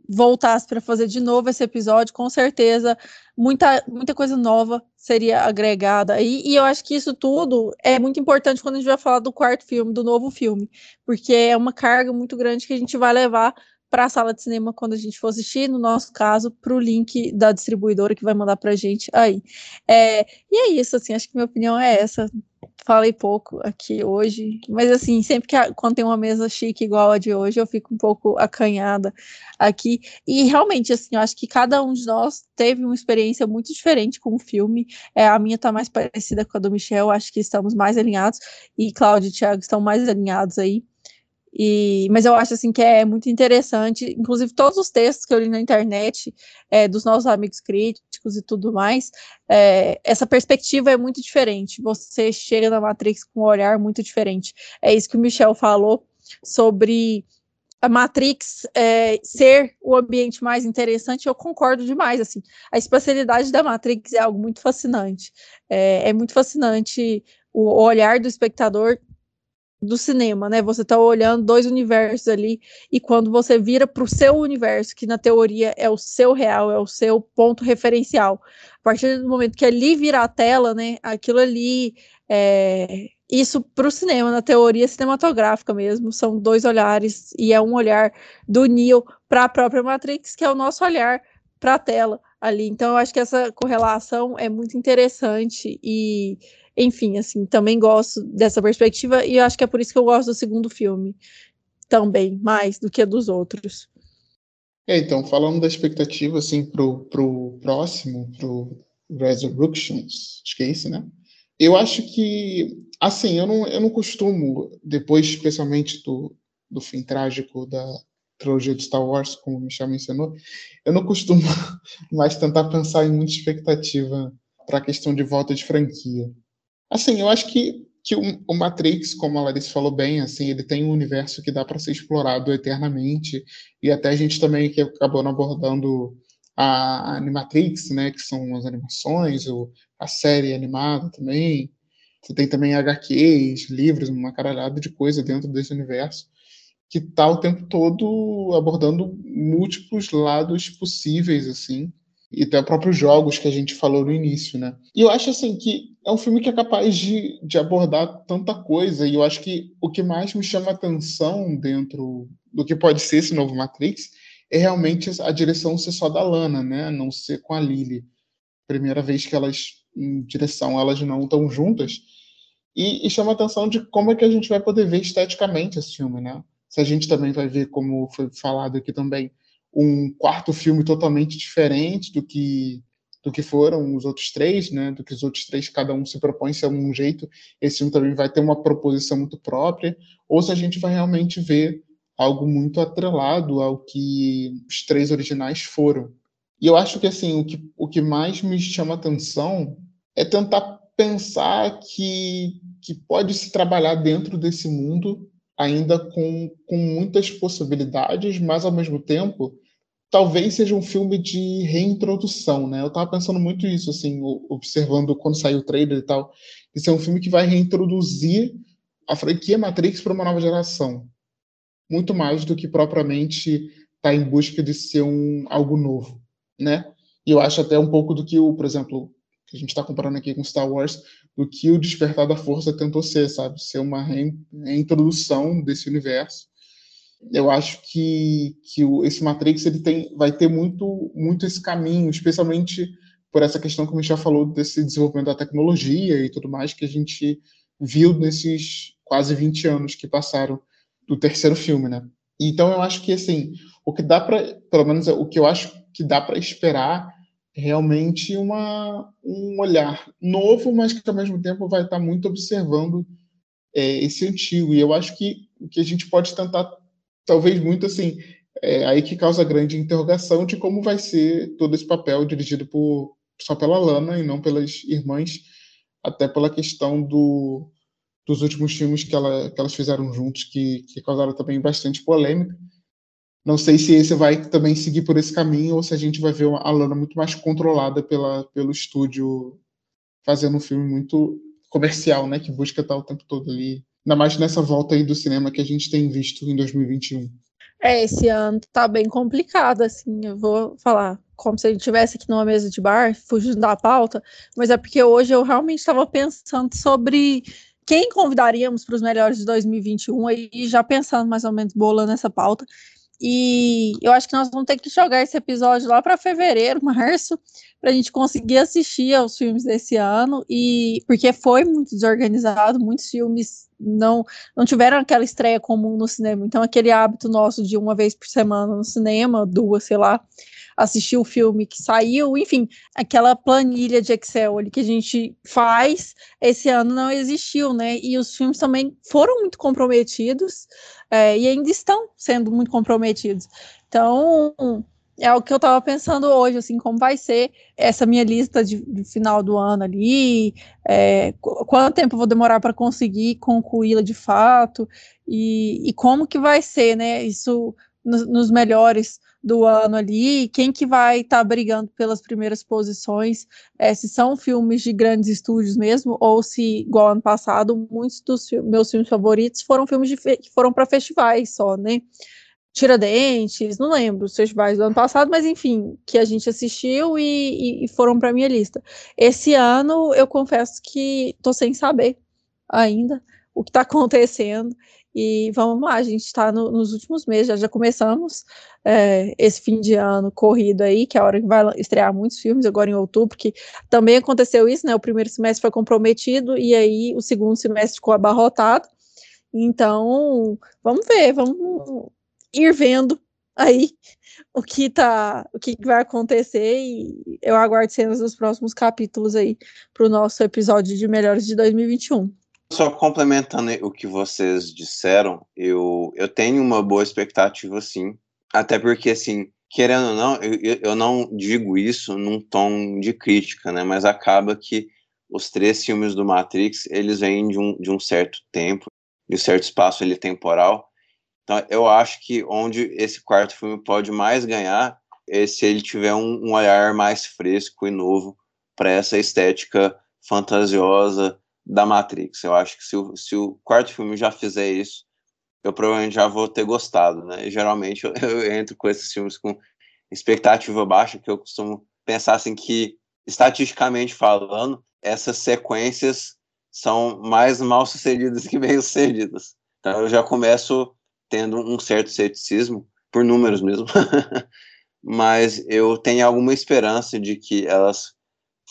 voltasse para fazer de novo esse episódio, com certeza muita, muita coisa nova seria agregada. E, e eu acho que isso tudo é muito importante quando a gente vai falar do quarto filme, do novo filme, porque é uma carga muito grande que a gente vai levar para a sala de cinema quando a gente for assistir, no nosso caso, para o link da distribuidora que vai mandar para a gente aí. É, e é isso, assim, acho que minha opinião é essa falei pouco aqui hoje, mas assim, sempre que quando tem uma mesa chique igual a de hoje, eu fico um pouco acanhada aqui. E realmente, assim, eu acho que cada um de nós teve uma experiência muito diferente com o filme. É, a minha tá mais parecida com a do Michel, acho que estamos mais alinhados, e Cláudio e Thiago estão mais alinhados aí. E, mas eu acho assim que é muito interessante, inclusive todos os textos que eu li na internet é, dos nossos amigos críticos e tudo mais, é, essa perspectiva é muito diferente. Você chega na Matrix com um olhar muito diferente. É isso que o Michel falou sobre a Matrix é, ser o ambiente mais interessante, eu concordo demais. Assim, a especialidade da Matrix é algo muito fascinante. É, é muito fascinante o olhar do espectador do cinema, né? Você está olhando dois universos ali, e quando você vira para o seu universo, que na teoria é o seu real, é o seu ponto referencial, a partir do momento que ali vira a tela, né? Aquilo ali é, isso para o cinema, na teoria cinematográfica mesmo, são dois olhares, e é um olhar do Neo para a própria Matrix, que é o nosso olhar para a tela ali. Então, eu acho que essa correlação é muito interessante e enfim, assim, também gosto dessa perspectiva e acho que é por isso que eu gosto do segundo filme também, mais do que dos outros. É, então, falando da expectativa, assim, pro, pro próximo, pro Resurrections, acho que é isso, né? Eu acho que, assim, eu não, eu não costumo, depois, especialmente do, do fim trágico da trilogia de Star Wars, como o Michel mencionou, eu não costumo mais tentar pensar em muita expectativa para a questão de volta de franquia. Assim, eu acho que, que o, o, Matrix, como a Larissa falou bem, assim, ele tem um universo que dá para ser explorado eternamente, e até a gente também que acabou abordando a Animatrix, né, que são as animações, ou a série animada também. Você tem também HQs, livros, uma caralhada de coisa dentro desse universo que está o tempo todo abordando múltiplos lados possíveis, assim, e até próprios jogos que a gente falou no início, né? E eu acho assim que é um filme que é capaz de, de abordar tanta coisa, e eu acho que o que mais me chama atenção dentro do que pode ser esse novo Matrix é realmente a direção ser só da Lana, né? Não ser com a Lily. Primeira vez que elas, em direção, elas não estão juntas. E, e chama atenção de como é que a gente vai poder ver esteticamente esse filme, né? Se a gente também vai ver, como foi falado aqui também, um quarto filme totalmente diferente do que do que foram os outros três, né? Do que os outros três, cada um se propõe ser um jeito. Esse filme também vai ter uma proposição muito própria, ou se a gente vai realmente ver algo muito atrelado ao que os três originais foram. E eu acho que assim o que, o que mais me chama atenção é tentar pensar que, que pode se trabalhar dentro desse mundo ainda com, com muitas possibilidades, mas ao mesmo tempo talvez seja um filme de reintrodução, né? Eu estava pensando muito isso, assim, observando quando saiu o trailer e tal. Isso é um filme que vai reintroduzir a franquia Matrix para uma nova geração, muito mais do que propriamente estar tá em busca de ser um algo novo, né? E eu acho até um pouco do que o, por exemplo, que a gente está comparando aqui com Star Wars, do que o Despertar da Força tentou ser, sabe? Ser uma reintrodução desse universo. Eu acho que, que o, esse Matrix ele tem, vai ter muito, muito esse caminho, especialmente por essa questão que o Michel falou desse desenvolvimento da tecnologia e tudo mais que a gente viu nesses quase 20 anos que passaram do terceiro filme, né? Então eu acho que assim, o que dá para, pelo menos o que eu acho que dá para esperar realmente uma, um olhar novo, mas que ao mesmo tempo vai estar muito observando é, esse antigo. E eu acho que o que a gente pode tentar, talvez muito assim, é aí que causa grande interrogação de como vai ser todo esse papel dirigido por, só pela Lana e não pelas irmãs, até pela questão do, dos últimos filmes que, ela, que elas fizeram juntos, que, que causaram também bastante polêmica. Não sei se esse vai também seguir por esse caminho ou se a gente vai ver a Lana muito mais controlada pela, pelo estúdio fazendo um filme muito comercial, né? Que busca estar o tempo todo ali. Ainda mais nessa volta aí do cinema que a gente tem visto em 2021. É, esse ano tá bem complicado, assim, eu vou falar como se a gente estivesse aqui numa mesa de bar, fugindo da pauta, mas é porque hoje eu realmente estava pensando sobre quem convidaríamos para os melhores de 2021 aí, já pensando mais ou menos bolando essa pauta. E eu acho que nós vamos ter que jogar esse episódio lá para fevereiro, março, para a gente conseguir assistir aos filmes desse ano. E porque foi muito desorganizado, muitos filmes não não tiveram aquela estreia comum no cinema. Então aquele hábito nosso de uma vez por semana no cinema, duas, sei lá, assistir o filme que saiu, enfim, aquela planilha de Excel ali que a gente faz, esse ano não existiu, né? E os filmes também foram muito comprometidos é, e ainda estão sendo muito comprometidos. Então, é o que eu estava pensando hoje, assim, como vai ser essa minha lista de, de final do ano ali, é, quanto tempo vou demorar para conseguir concluí-la de fato, e, e, como que vai ser, né, isso nos melhores do ano ali, quem que vai estar tá brigando pelas primeiras posições, é, se são filmes de grandes estúdios mesmo, ou se, igual ano passado, muitos dos meus filmes favoritos foram filmes que foram para festivais só, né? Tiradentes, não lembro os festivais do ano passado, mas enfim, que a gente assistiu e, e, foram para minha lista. Esse ano, eu confesso que estou sem saber ainda o que está acontecendo. E vamos lá, a gente está no, nos últimos meses, já, já começamos é, esse fim de ano corrido aí, que é a hora que vai estrear muitos filmes, agora em outubro, que também aconteceu isso, né? O primeiro semestre foi comprometido e aí o segundo semestre ficou abarrotado. Então, vamos ver, vamos ir vendo aí o que tá, o que vai acontecer e eu aguardo cenas dos próximos capítulos aí para o nosso episódio de melhores de 2021. Só complementando o que vocês disseram, eu, eu tenho uma boa expectativa, sim. Até porque, assim, querendo ou não, eu, eu não digo isso num tom de crítica, né? Mas acaba que os três filmes do Matrix, eles vêm de um, de um certo tempo, de um certo espaço ali temporal. Então, eu acho que onde esse quarto filme pode mais ganhar é se ele tiver um, um olhar mais fresco e novo para essa estética fantasiosa, da Matrix. Eu acho que se o, se o quarto filme já fizer isso, eu provavelmente já vou ter gostado, né? E, geralmente eu, eu, entro com esses filmes com expectativa baixa, que eu costumo pensar assim que, estatisticamente falando, essas sequências são mais mal sucedidas que bem sucedidas. Então eu já começo tendo um certo ceticismo, por números mesmo, mas eu tenho alguma esperança de que elas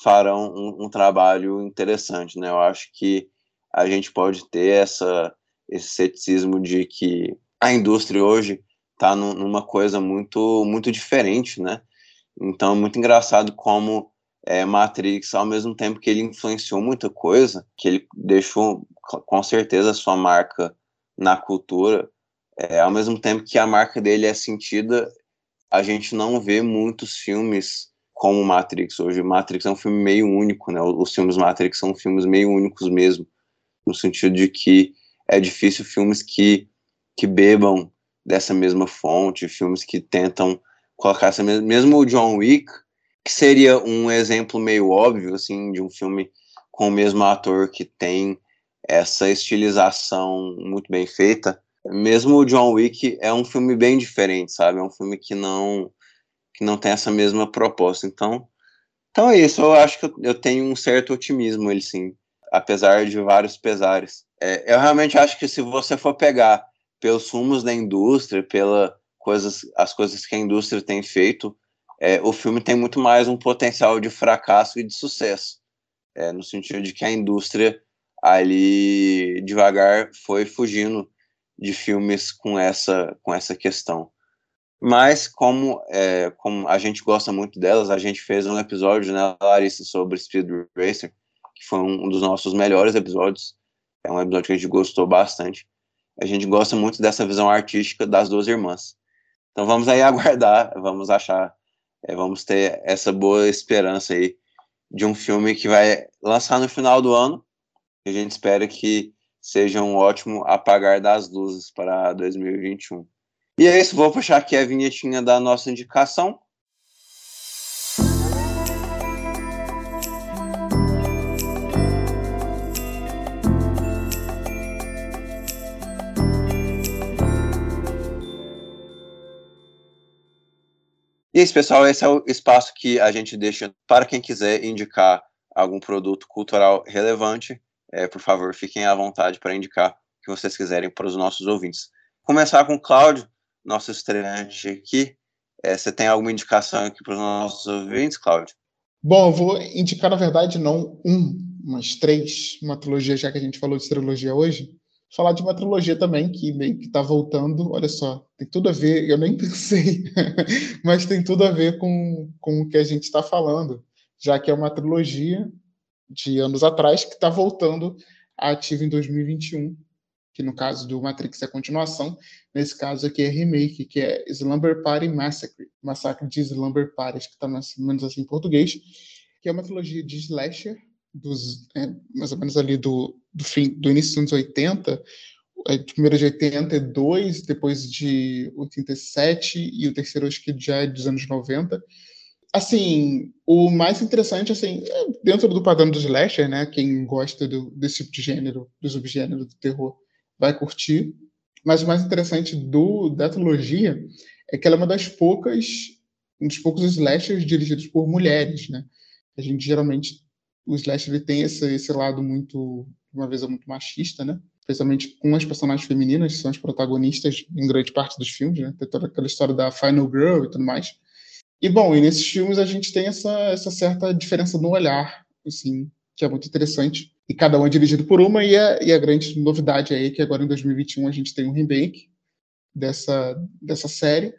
farão um, um, trabalho interessante, né? Eu acho que a gente pode ter essa, esse ceticismo de que a indústria hoje está numa coisa muito muito diferente, né? Então é muito engraçado como é, Matrix, ao mesmo tempo que ele influenciou muita coisa, que ele deixou com certeza a sua marca na cultura, é, ao mesmo tempo que a marca dele é sentida, a gente não vê muitos filmes como Matrix hoje. Matrix é um filme meio único, né? Os filmes Matrix são filmes meio únicos mesmo, no sentido de que é difícil filmes que, que bebam dessa mesma fonte, filmes que tentam colocar essa mesma, mesmo o John Wick, que seria um exemplo meio óbvio, assim, de um filme com o mesmo ator que tem essa estilização muito bem feita. Mesmo o John Wick é um filme bem diferente, sabe? É um filme que não que não tem essa mesma proposta. Então, então é isso. Eu acho que eu, eu tenho um certo otimismo, ele sim, apesar de vários pesares. É, eu realmente acho que se você for pegar pelos rumos da indústria, pela coisas, as coisas que a indústria tem feito, é, o filme tem muito mais um potencial de fracasso e de sucesso, é, no sentido de que a indústria ali devagar foi fugindo de filmes com essa com essa questão. Mas como é, como a gente gosta muito delas, a gente fez um episódio, né, Larissa, sobre Speed Racer, que foi um, dos nossos melhores episódios. É um episódio que a gente gostou bastante. A gente gosta muito dessa visão artística das duas irmãs. Então vamos aí aguardar, vamos achar é, vamos ter essa boa esperança aí de um filme que vai lançar no final do ano. E a gente espera que seja um ótimo apagar das luzes para 2021. E é isso, vou puxar aqui a vinhetinha da nossa indicação. E é isso, pessoal, esse é o espaço que a gente deixa para quem quiser indicar algum produto cultural relevante. É, por favor, fiquem à vontade para indicar o que vocês quiserem para os nossos ouvintes. Começar com o Cláudio, nosso estreante aqui. É, você tem alguma indicação aqui para os nossos ouvintes, Cláudio? Bom, eu vou indicar, na verdade, não um, mas três, uma trilogia, já que a gente falou de trilogia hoje falar de uma trilogia também que meio que está voltando. Olha só, tem tudo a ver, eu nem pensei, mas tem tudo a ver com, com o que a gente está falando, já que é uma trilogia de anos atrás que está voltando ativa em 2021, que no caso do Matrix é continuação, nesse caso aqui é remake, que é Slumber Party Massacre, Massacre de Slumber Party, acho que está mais ou menos assim em português, que é uma trilogia de slasher dos, é, mais ou menos ali do, do, fim, do início dos anos 80, é, primeiro de 82, depois de 87, e o terceiro acho que já é dos anos 90. Assim, o mais interessante, assim, é dentro do padrão do slasher, né, quem gosta do, desse tipo de gênero, do subgênero do terror, vai curtir. Mas o mais interessante do, da trilogia é que ela é uma das poucas, um dos poucos slashers dirigidos por mulheres, né? A gente geralmente o Slash ele tem esse, esse lado muito, uma vez muito machista, né? Especialmente com as personagens femininas, que são as protagonistas em grande parte dos filmes, né? Tem toda aquela história da Final Girl e tudo mais. E, bom, e nesses filmes a gente tem essa, essa certa diferença no olhar, assim, que é muito interessante. E cada um é dirigido por uma, e a, e a grande novidade aí é que agora em 2021 a gente tem um remake dessa, dessa série,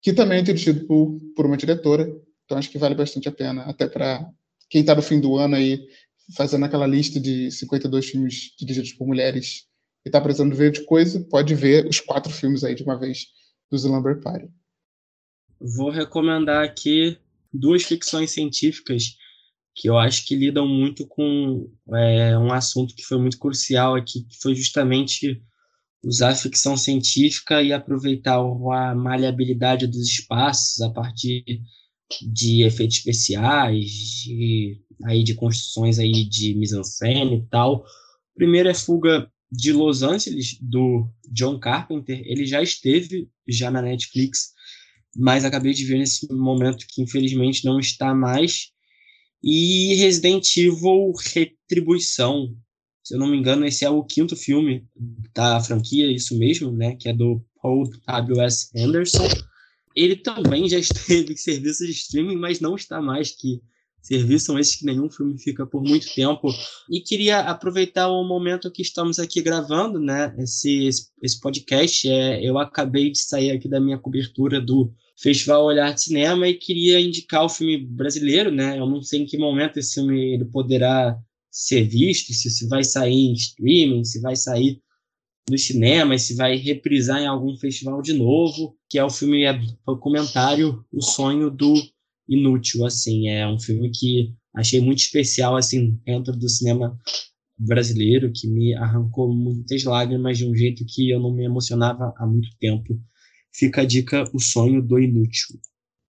que também é dirigido por, por uma diretora. Então acho que vale bastante a pena, até para quem está no fim do ano aí fazendo aquela lista de 52 filmes dirigidos por mulheres e está precisando ver de coisa, pode ver os quatro filmes aí de uma vez do Slumber Party. Vou recomendar aqui duas ficções científicas que eu acho que lidam muito com é, um assunto que foi muito crucial aqui, que foi justamente usar a ficção científica e aproveitar a maleabilidade dos espaços a partir de efeitos especiais, de, aí de construções aí de mise-en-scène e tal. Primeiro é Fuga de Los Angeles, do John Carpenter. Ele já esteve já na Netflix mas acabei de ver nesse momento que infelizmente não está mais. E Resident Evil Retribuição, se eu não me engano, esse é o quinto filme da franquia, isso mesmo, né? Que é do Paul W.S. Anderson. Ele também já esteve em serviços de streaming, mas não está mais, que serviços são esses que nenhum filme fica por muito tempo. E queria aproveitar o momento que estamos aqui gravando, né? Esse, esse podcast. É, eu acabei de sair aqui da minha cobertura do Festival Olhar de Cinema e queria indicar o filme brasileiro, né? Eu não sei em que momento esse filme ele poderá ser visto, se, se vai sair em streaming, se vai sair no cinema, se vai reprisar em algum festival de novo, que é o filme, é o comentário O Sonho do Inútil, assim, é um filme que achei muito especial, assim, dentro do cinema brasileiro, que me arrancou muitas lágrimas de um jeito que eu não me emocionava há muito tempo. Fica a dica O Sonho do Inútil.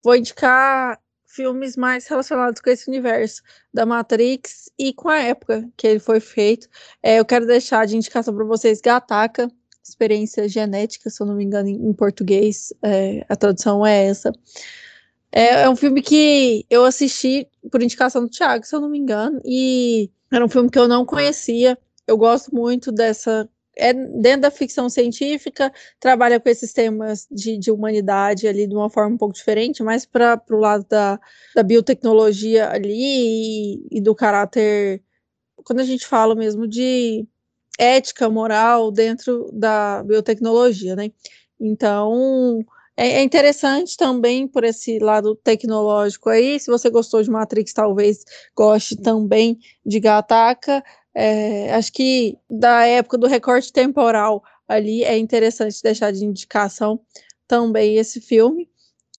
Vou indicar filmes mais relacionados com esse universo da Matrix e com a época que ele foi feito. É, eu quero deixar de indicação para vocês Gataca, experiência genética, se eu não me engano, em, português, é, a tradução é essa. É, é, um filme que eu assisti por indicação do Thiago, se eu não me engano, e era um filme que eu não conhecia. Eu gosto muito dessa é dentro da ficção científica, trabalha com esses temas de, de humanidade ali de uma forma um pouco diferente, mais para o lado da, da biotecnologia ali e, e do caráter, quando a gente fala mesmo de ética, moral dentro da biotecnologia, né? Então, é, é interessante também por esse lado tecnológico aí. Se você gostou de Matrix, talvez goste também de Gataca. É, acho que da época do recorte temporal ali é interessante deixar de indicação também esse filme.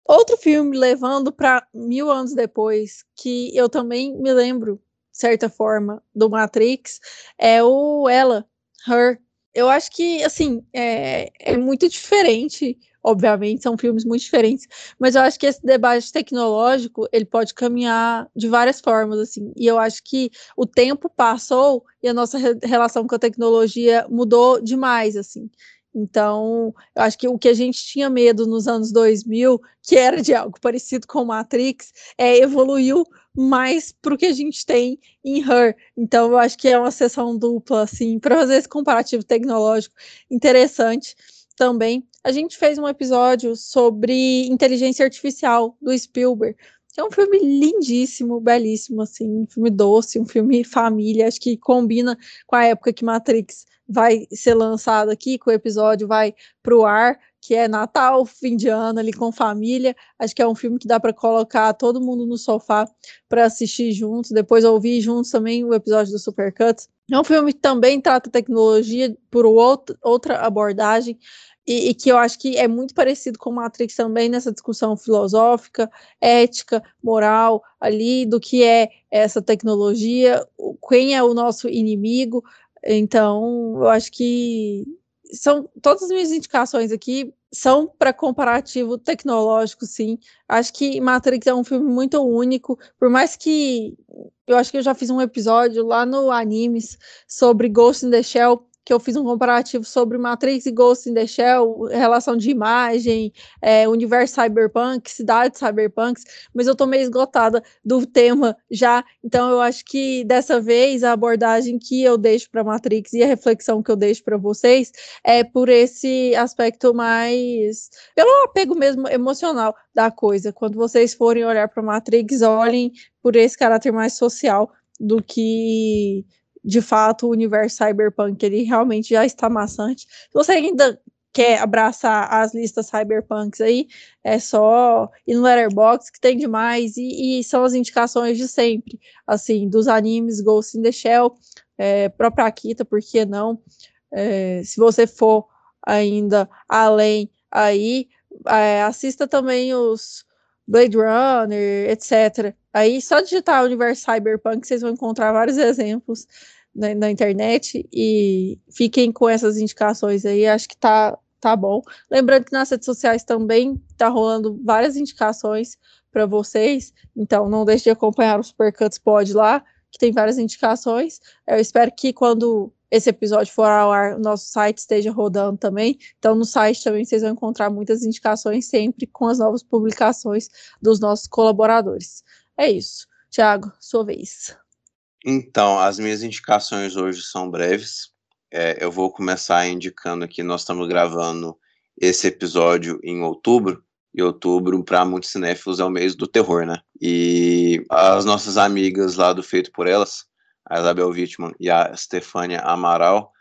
Outro filme levando para mil anos depois, que eu também me lembro, de certa forma, do Matrix, é o Ela, Her. Eu acho que, assim, é, é muito diferente obviamente, são filmes muito diferentes, mas eu acho que esse debate tecnológico, ele pode caminhar de várias formas, assim, e eu acho que o tempo passou e a nossa re relação com a tecnologia mudou demais, assim, então, eu acho que o que a gente tinha medo nos anos 2000, que era de algo parecido com Matrix, é, evoluiu mais para o que a gente tem em Her. Então, eu acho que é uma sessão dupla, assim, para fazer esse comparativo tecnológico interessante também. A gente fez um episódio sobre inteligência artificial do Spielberg. É um filme lindíssimo, belíssimo, assim, um filme doce, um filme família, acho que combina com a época que Matrix vai ser lançado aqui, que o episódio vai para o ar, que é Natal, fim de ano ali com família. Acho que é um filme que dá para colocar todo mundo no sofá para assistir juntos, depois ouvir juntos também o episódio do Supercuts. É um filme que também trata tecnologia por outra abordagem, e, e, que eu acho que é muito parecido com Matrix também nessa discussão filosófica, ética, moral ali do que é essa tecnologia, quem é o nosso inimigo. Então, eu acho que são todas as minhas indicações aqui são para comparativo tecnológico, sim. Acho que Matrix é um filme muito único, por mais que eu acho que eu já fiz um episódio lá no Animes sobre Ghost in the Shell que eu fiz um comparativo sobre Matrix e Ghost in the Shell, relação de imagem, é, universo cyberpunk, cidade cyberpunk, mas eu tô meio esgotada do tema já, então eu acho que dessa vez a abordagem que eu deixo para Matrix e a reflexão que eu deixo para vocês é por esse aspecto mais pelo apego mesmo emocional da coisa. Quando vocês forem olhar para Matrix, olhem por esse caráter mais social do que de fato, o universo cyberpunk ele realmente já está maçante. Se você ainda quer abraçar as listas cyberpunks aí, é só ir no Letterboxd, que tem demais, e, e, são as indicações de sempre, assim, dos animes Ghost in the Shell, é, própria Akita, por que não? É, se você for ainda além aí, é, assista também os Blade Runner, etc. Aí, só digitar Universo Cyberpunk, vocês vão encontrar vários exemplos na, na, internet e fiquem com essas indicações aí, acho que tá, tá bom. Lembrando que nas redes sociais também tá rolando várias indicações para vocês, então não deixe de acompanhar o Supercuts Pod lá, que tem várias indicações. Eu espero que quando esse episódio for ao ar, o nosso site esteja rodando também. Então, no site também vocês vão encontrar muitas indicações sempre com as novas publicações dos nossos colaboradores. É isso. Tiago, sua vez. Então, as minhas indicações hoje são breves. É, eu vou começar indicando que nós estamos gravando esse episódio em outubro, e outubro, para muitos cinéfilos, é o mês do terror, né? E as nossas amigas lá do Feito por Elas, a Isabel Wittmann e a Stefania Amaral,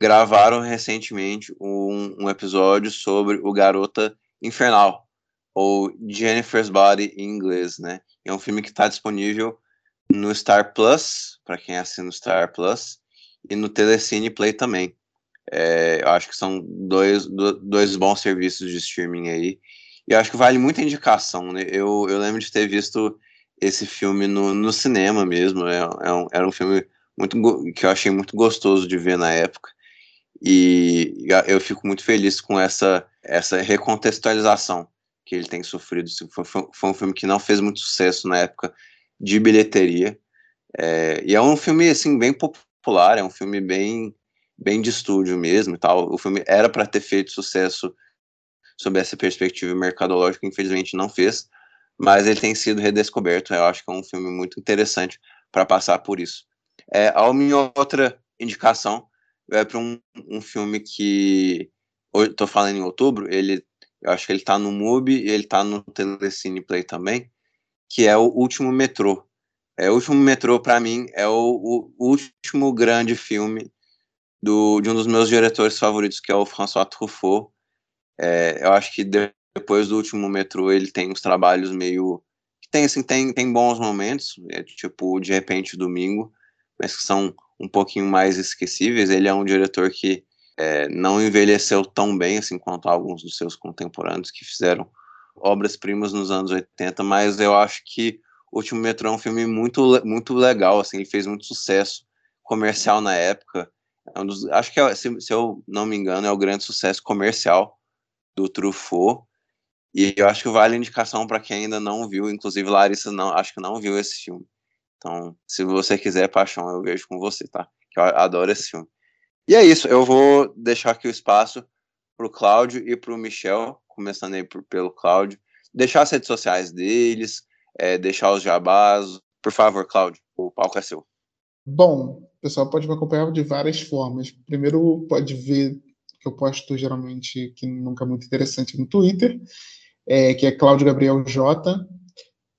gravaram recentemente um, um episódio sobre o Garota Infernal, ou Jennifer's Body em inglês, né? É um filme que está disponível no Star Plus, para quem assina o Star Plus, e no Telecine Play também. É, eu acho que são dois, dois bons serviços de streaming aí. E eu acho que vale muita indicação, né? Eu, eu lembro de ter visto esse filme no, no cinema mesmo. É, é um, era um filme muito que eu achei muito gostoso de ver na época. E eu fico muito feliz com essa, essa recontextualização que ele tem sofrido. Foi, um filme que não fez muito sucesso na época de bilheteria. É, e é um filme assim bem popular, é um filme bem bem de estúdio mesmo e tal. O filme era para ter feito sucesso sob essa perspectiva mercadológica, infelizmente não fez, mas ele tem sido redescoberto. Eu acho que é um filme muito interessante para passar por isso. É, a minha outra indicação é para um, um filme que estou falando em outubro, ele eu acho que ele está no MUBI e ele está no Telecine Play também, que é o Último Metrô. É, o Último Metrô, para mim, é o, o, último grande filme do, de um dos meus diretores favoritos, que é o François Truffaut. É, eu acho que depois do Último Metrô ele tem uns trabalhos meio... Tem, assim, tem, tem bons momentos, é, tipo De Repente Domingo, mas que são um pouquinho mais esquecíveis. Ele é um diretor que é, não envelheceu tão bem assim quanto alguns dos seus contemporâneos que fizeram obras-primas nos anos 80, mas eu acho que O Último Metrô é um filme muito, muito legal, assim, ele fez muito sucesso comercial na época. É um dos, acho que, é, se, se, eu não me engano, é o grande sucesso comercial do Truffaut. E eu acho que vale a indicação para quem ainda não viu, inclusive Larissa não, acho que não viu esse filme. Então, se você quiser, paixão, eu vejo com você, tá? Que eu adoro esse filme. E é isso, eu vou deixar aqui o espaço para o Cláudio e para o Michel, começando aí por, pelo Cláudio, deixar as redes sociais deles, é, deixar os jabás. Por favor, Cláudio, o palco é seu. Bom, o pessoal pode me acompanhar de várias formas. Primeiro, pode ver que eu posto geralmente, que nunca é muito interessante, no Twitter, é, que é Cláudio Gabriel J.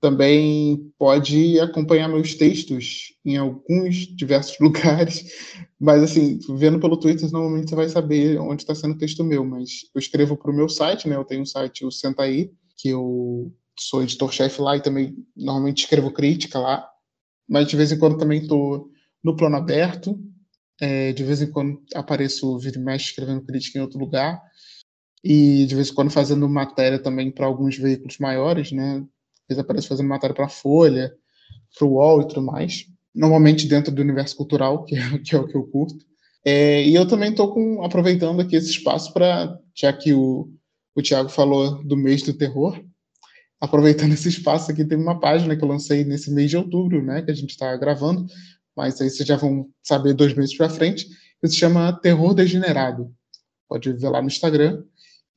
Também pode acompanhar meus textos em alguns diversos lugares, mas assim, vendo pelo Twitter, normalmente você vai saber onde está sendo o texto meu, mas eu escrevo para o meu site, né? Eu tenho um site, o Senta Aí, que eu sou editor-chefe lá e também normalmente escrevo crítica lá, mas de vez em quando também estou no plano aberto, é, de vez em quando apareço, vira e mexe, escrevendo crítica em outro lugar, e de vez em quando fazendo matéria também para alguns veículos maiores, né? Vezes aparece fazendo matéria para a Folha, para o UOL e tudo mais. Normalmente dentro do universo cultural, que é, que é o que eu curto. É, e eu também estou aproveitando aqui esse espaço para, já que o, o Tiago falou do mês do terror, aproveitando esse espaço aqui, tem uma página que eu lancei nesse mês de outubro, né, que a gente está gravando, mas aí vocês já vão saber dois meses para frente, que se chama Terror Degenerado. Pode ver lá no Instagram.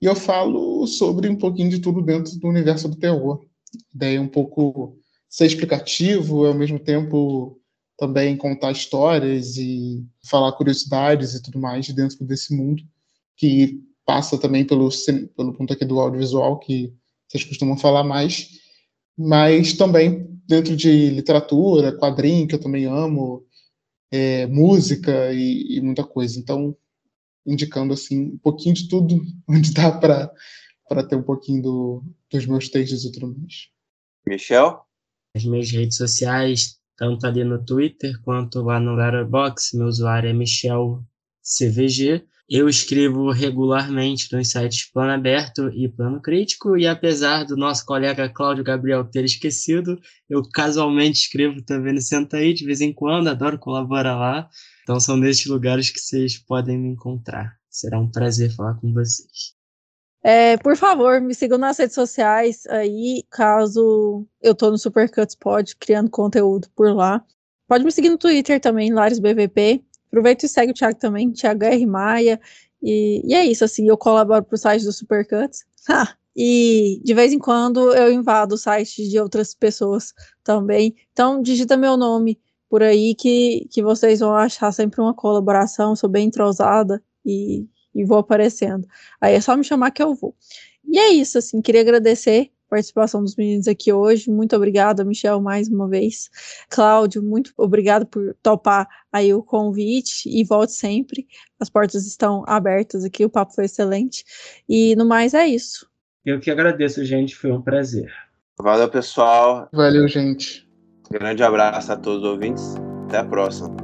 E eu falo sobre um pouquinho de tudo dentro do universo do terror ideia um pouco ser explicativo, ao mesmo tempo também contar histórias e falar curiosidades e tudo mais dentro desse mundo que passa também pelo pelo ponto aqui do audiovisual que vocês costumam falar mais, mas também dentro de literatura, quadrinho que eu também amo, é, música e, e, muita coisa. Então, indicando assim um pouquinho de tudo onde dá para para ter um pouquinho do, dos meus textos e tudo mais. Michel? As minhas redes sociais, tanto ali no Twitter quanto lá no Letterboxd, meu usuário é MichelCVG. Eu escrevo regularmente nos sites Plano Aberto e Plano Crítico, e apesar do nosso colega Cláudio Gabriel ter esquecido, eu casualmente escrevo também no Senta aí, de vez em quando, adoro colaborar lá. Então são nesses lugares que vocês podem me encontrar. Será um prazer falar com vocês. É, por favor, me sigam nas redes sociais aí, caso eu tô no Supercuts Pod criando conteúdo por lá. Pode me seguir no Twitter também, LaresBVP, Aproveita e segue o Thiago também, Thiago R. Maia. E, e é isso, assim, eu colaboro pro site do Supercuts. e de vez em quando eu invado o site de outras pessoas também. Então, digita meu nome por aí que, que vocês vão achar sempre uma colaboração. Sou bem entrosada e, e vou aparecendo. Aí é só me chamar que eu vou. E é isso, assim, queria agradecer a participação dos meninos aqui hoje. Muito obrigada, Michel, mais uma vez. Cláudio, muito obrigado por topar aí o convite e volte sempre. As portas estão abertas aqui, o papo foi excelente. E no mais é isso. Eu que agradeço, gente, foi um prazer. Valeu, pessoal. Valeu, gente. Grande abraço a todos os ouvintes. Até a próxima.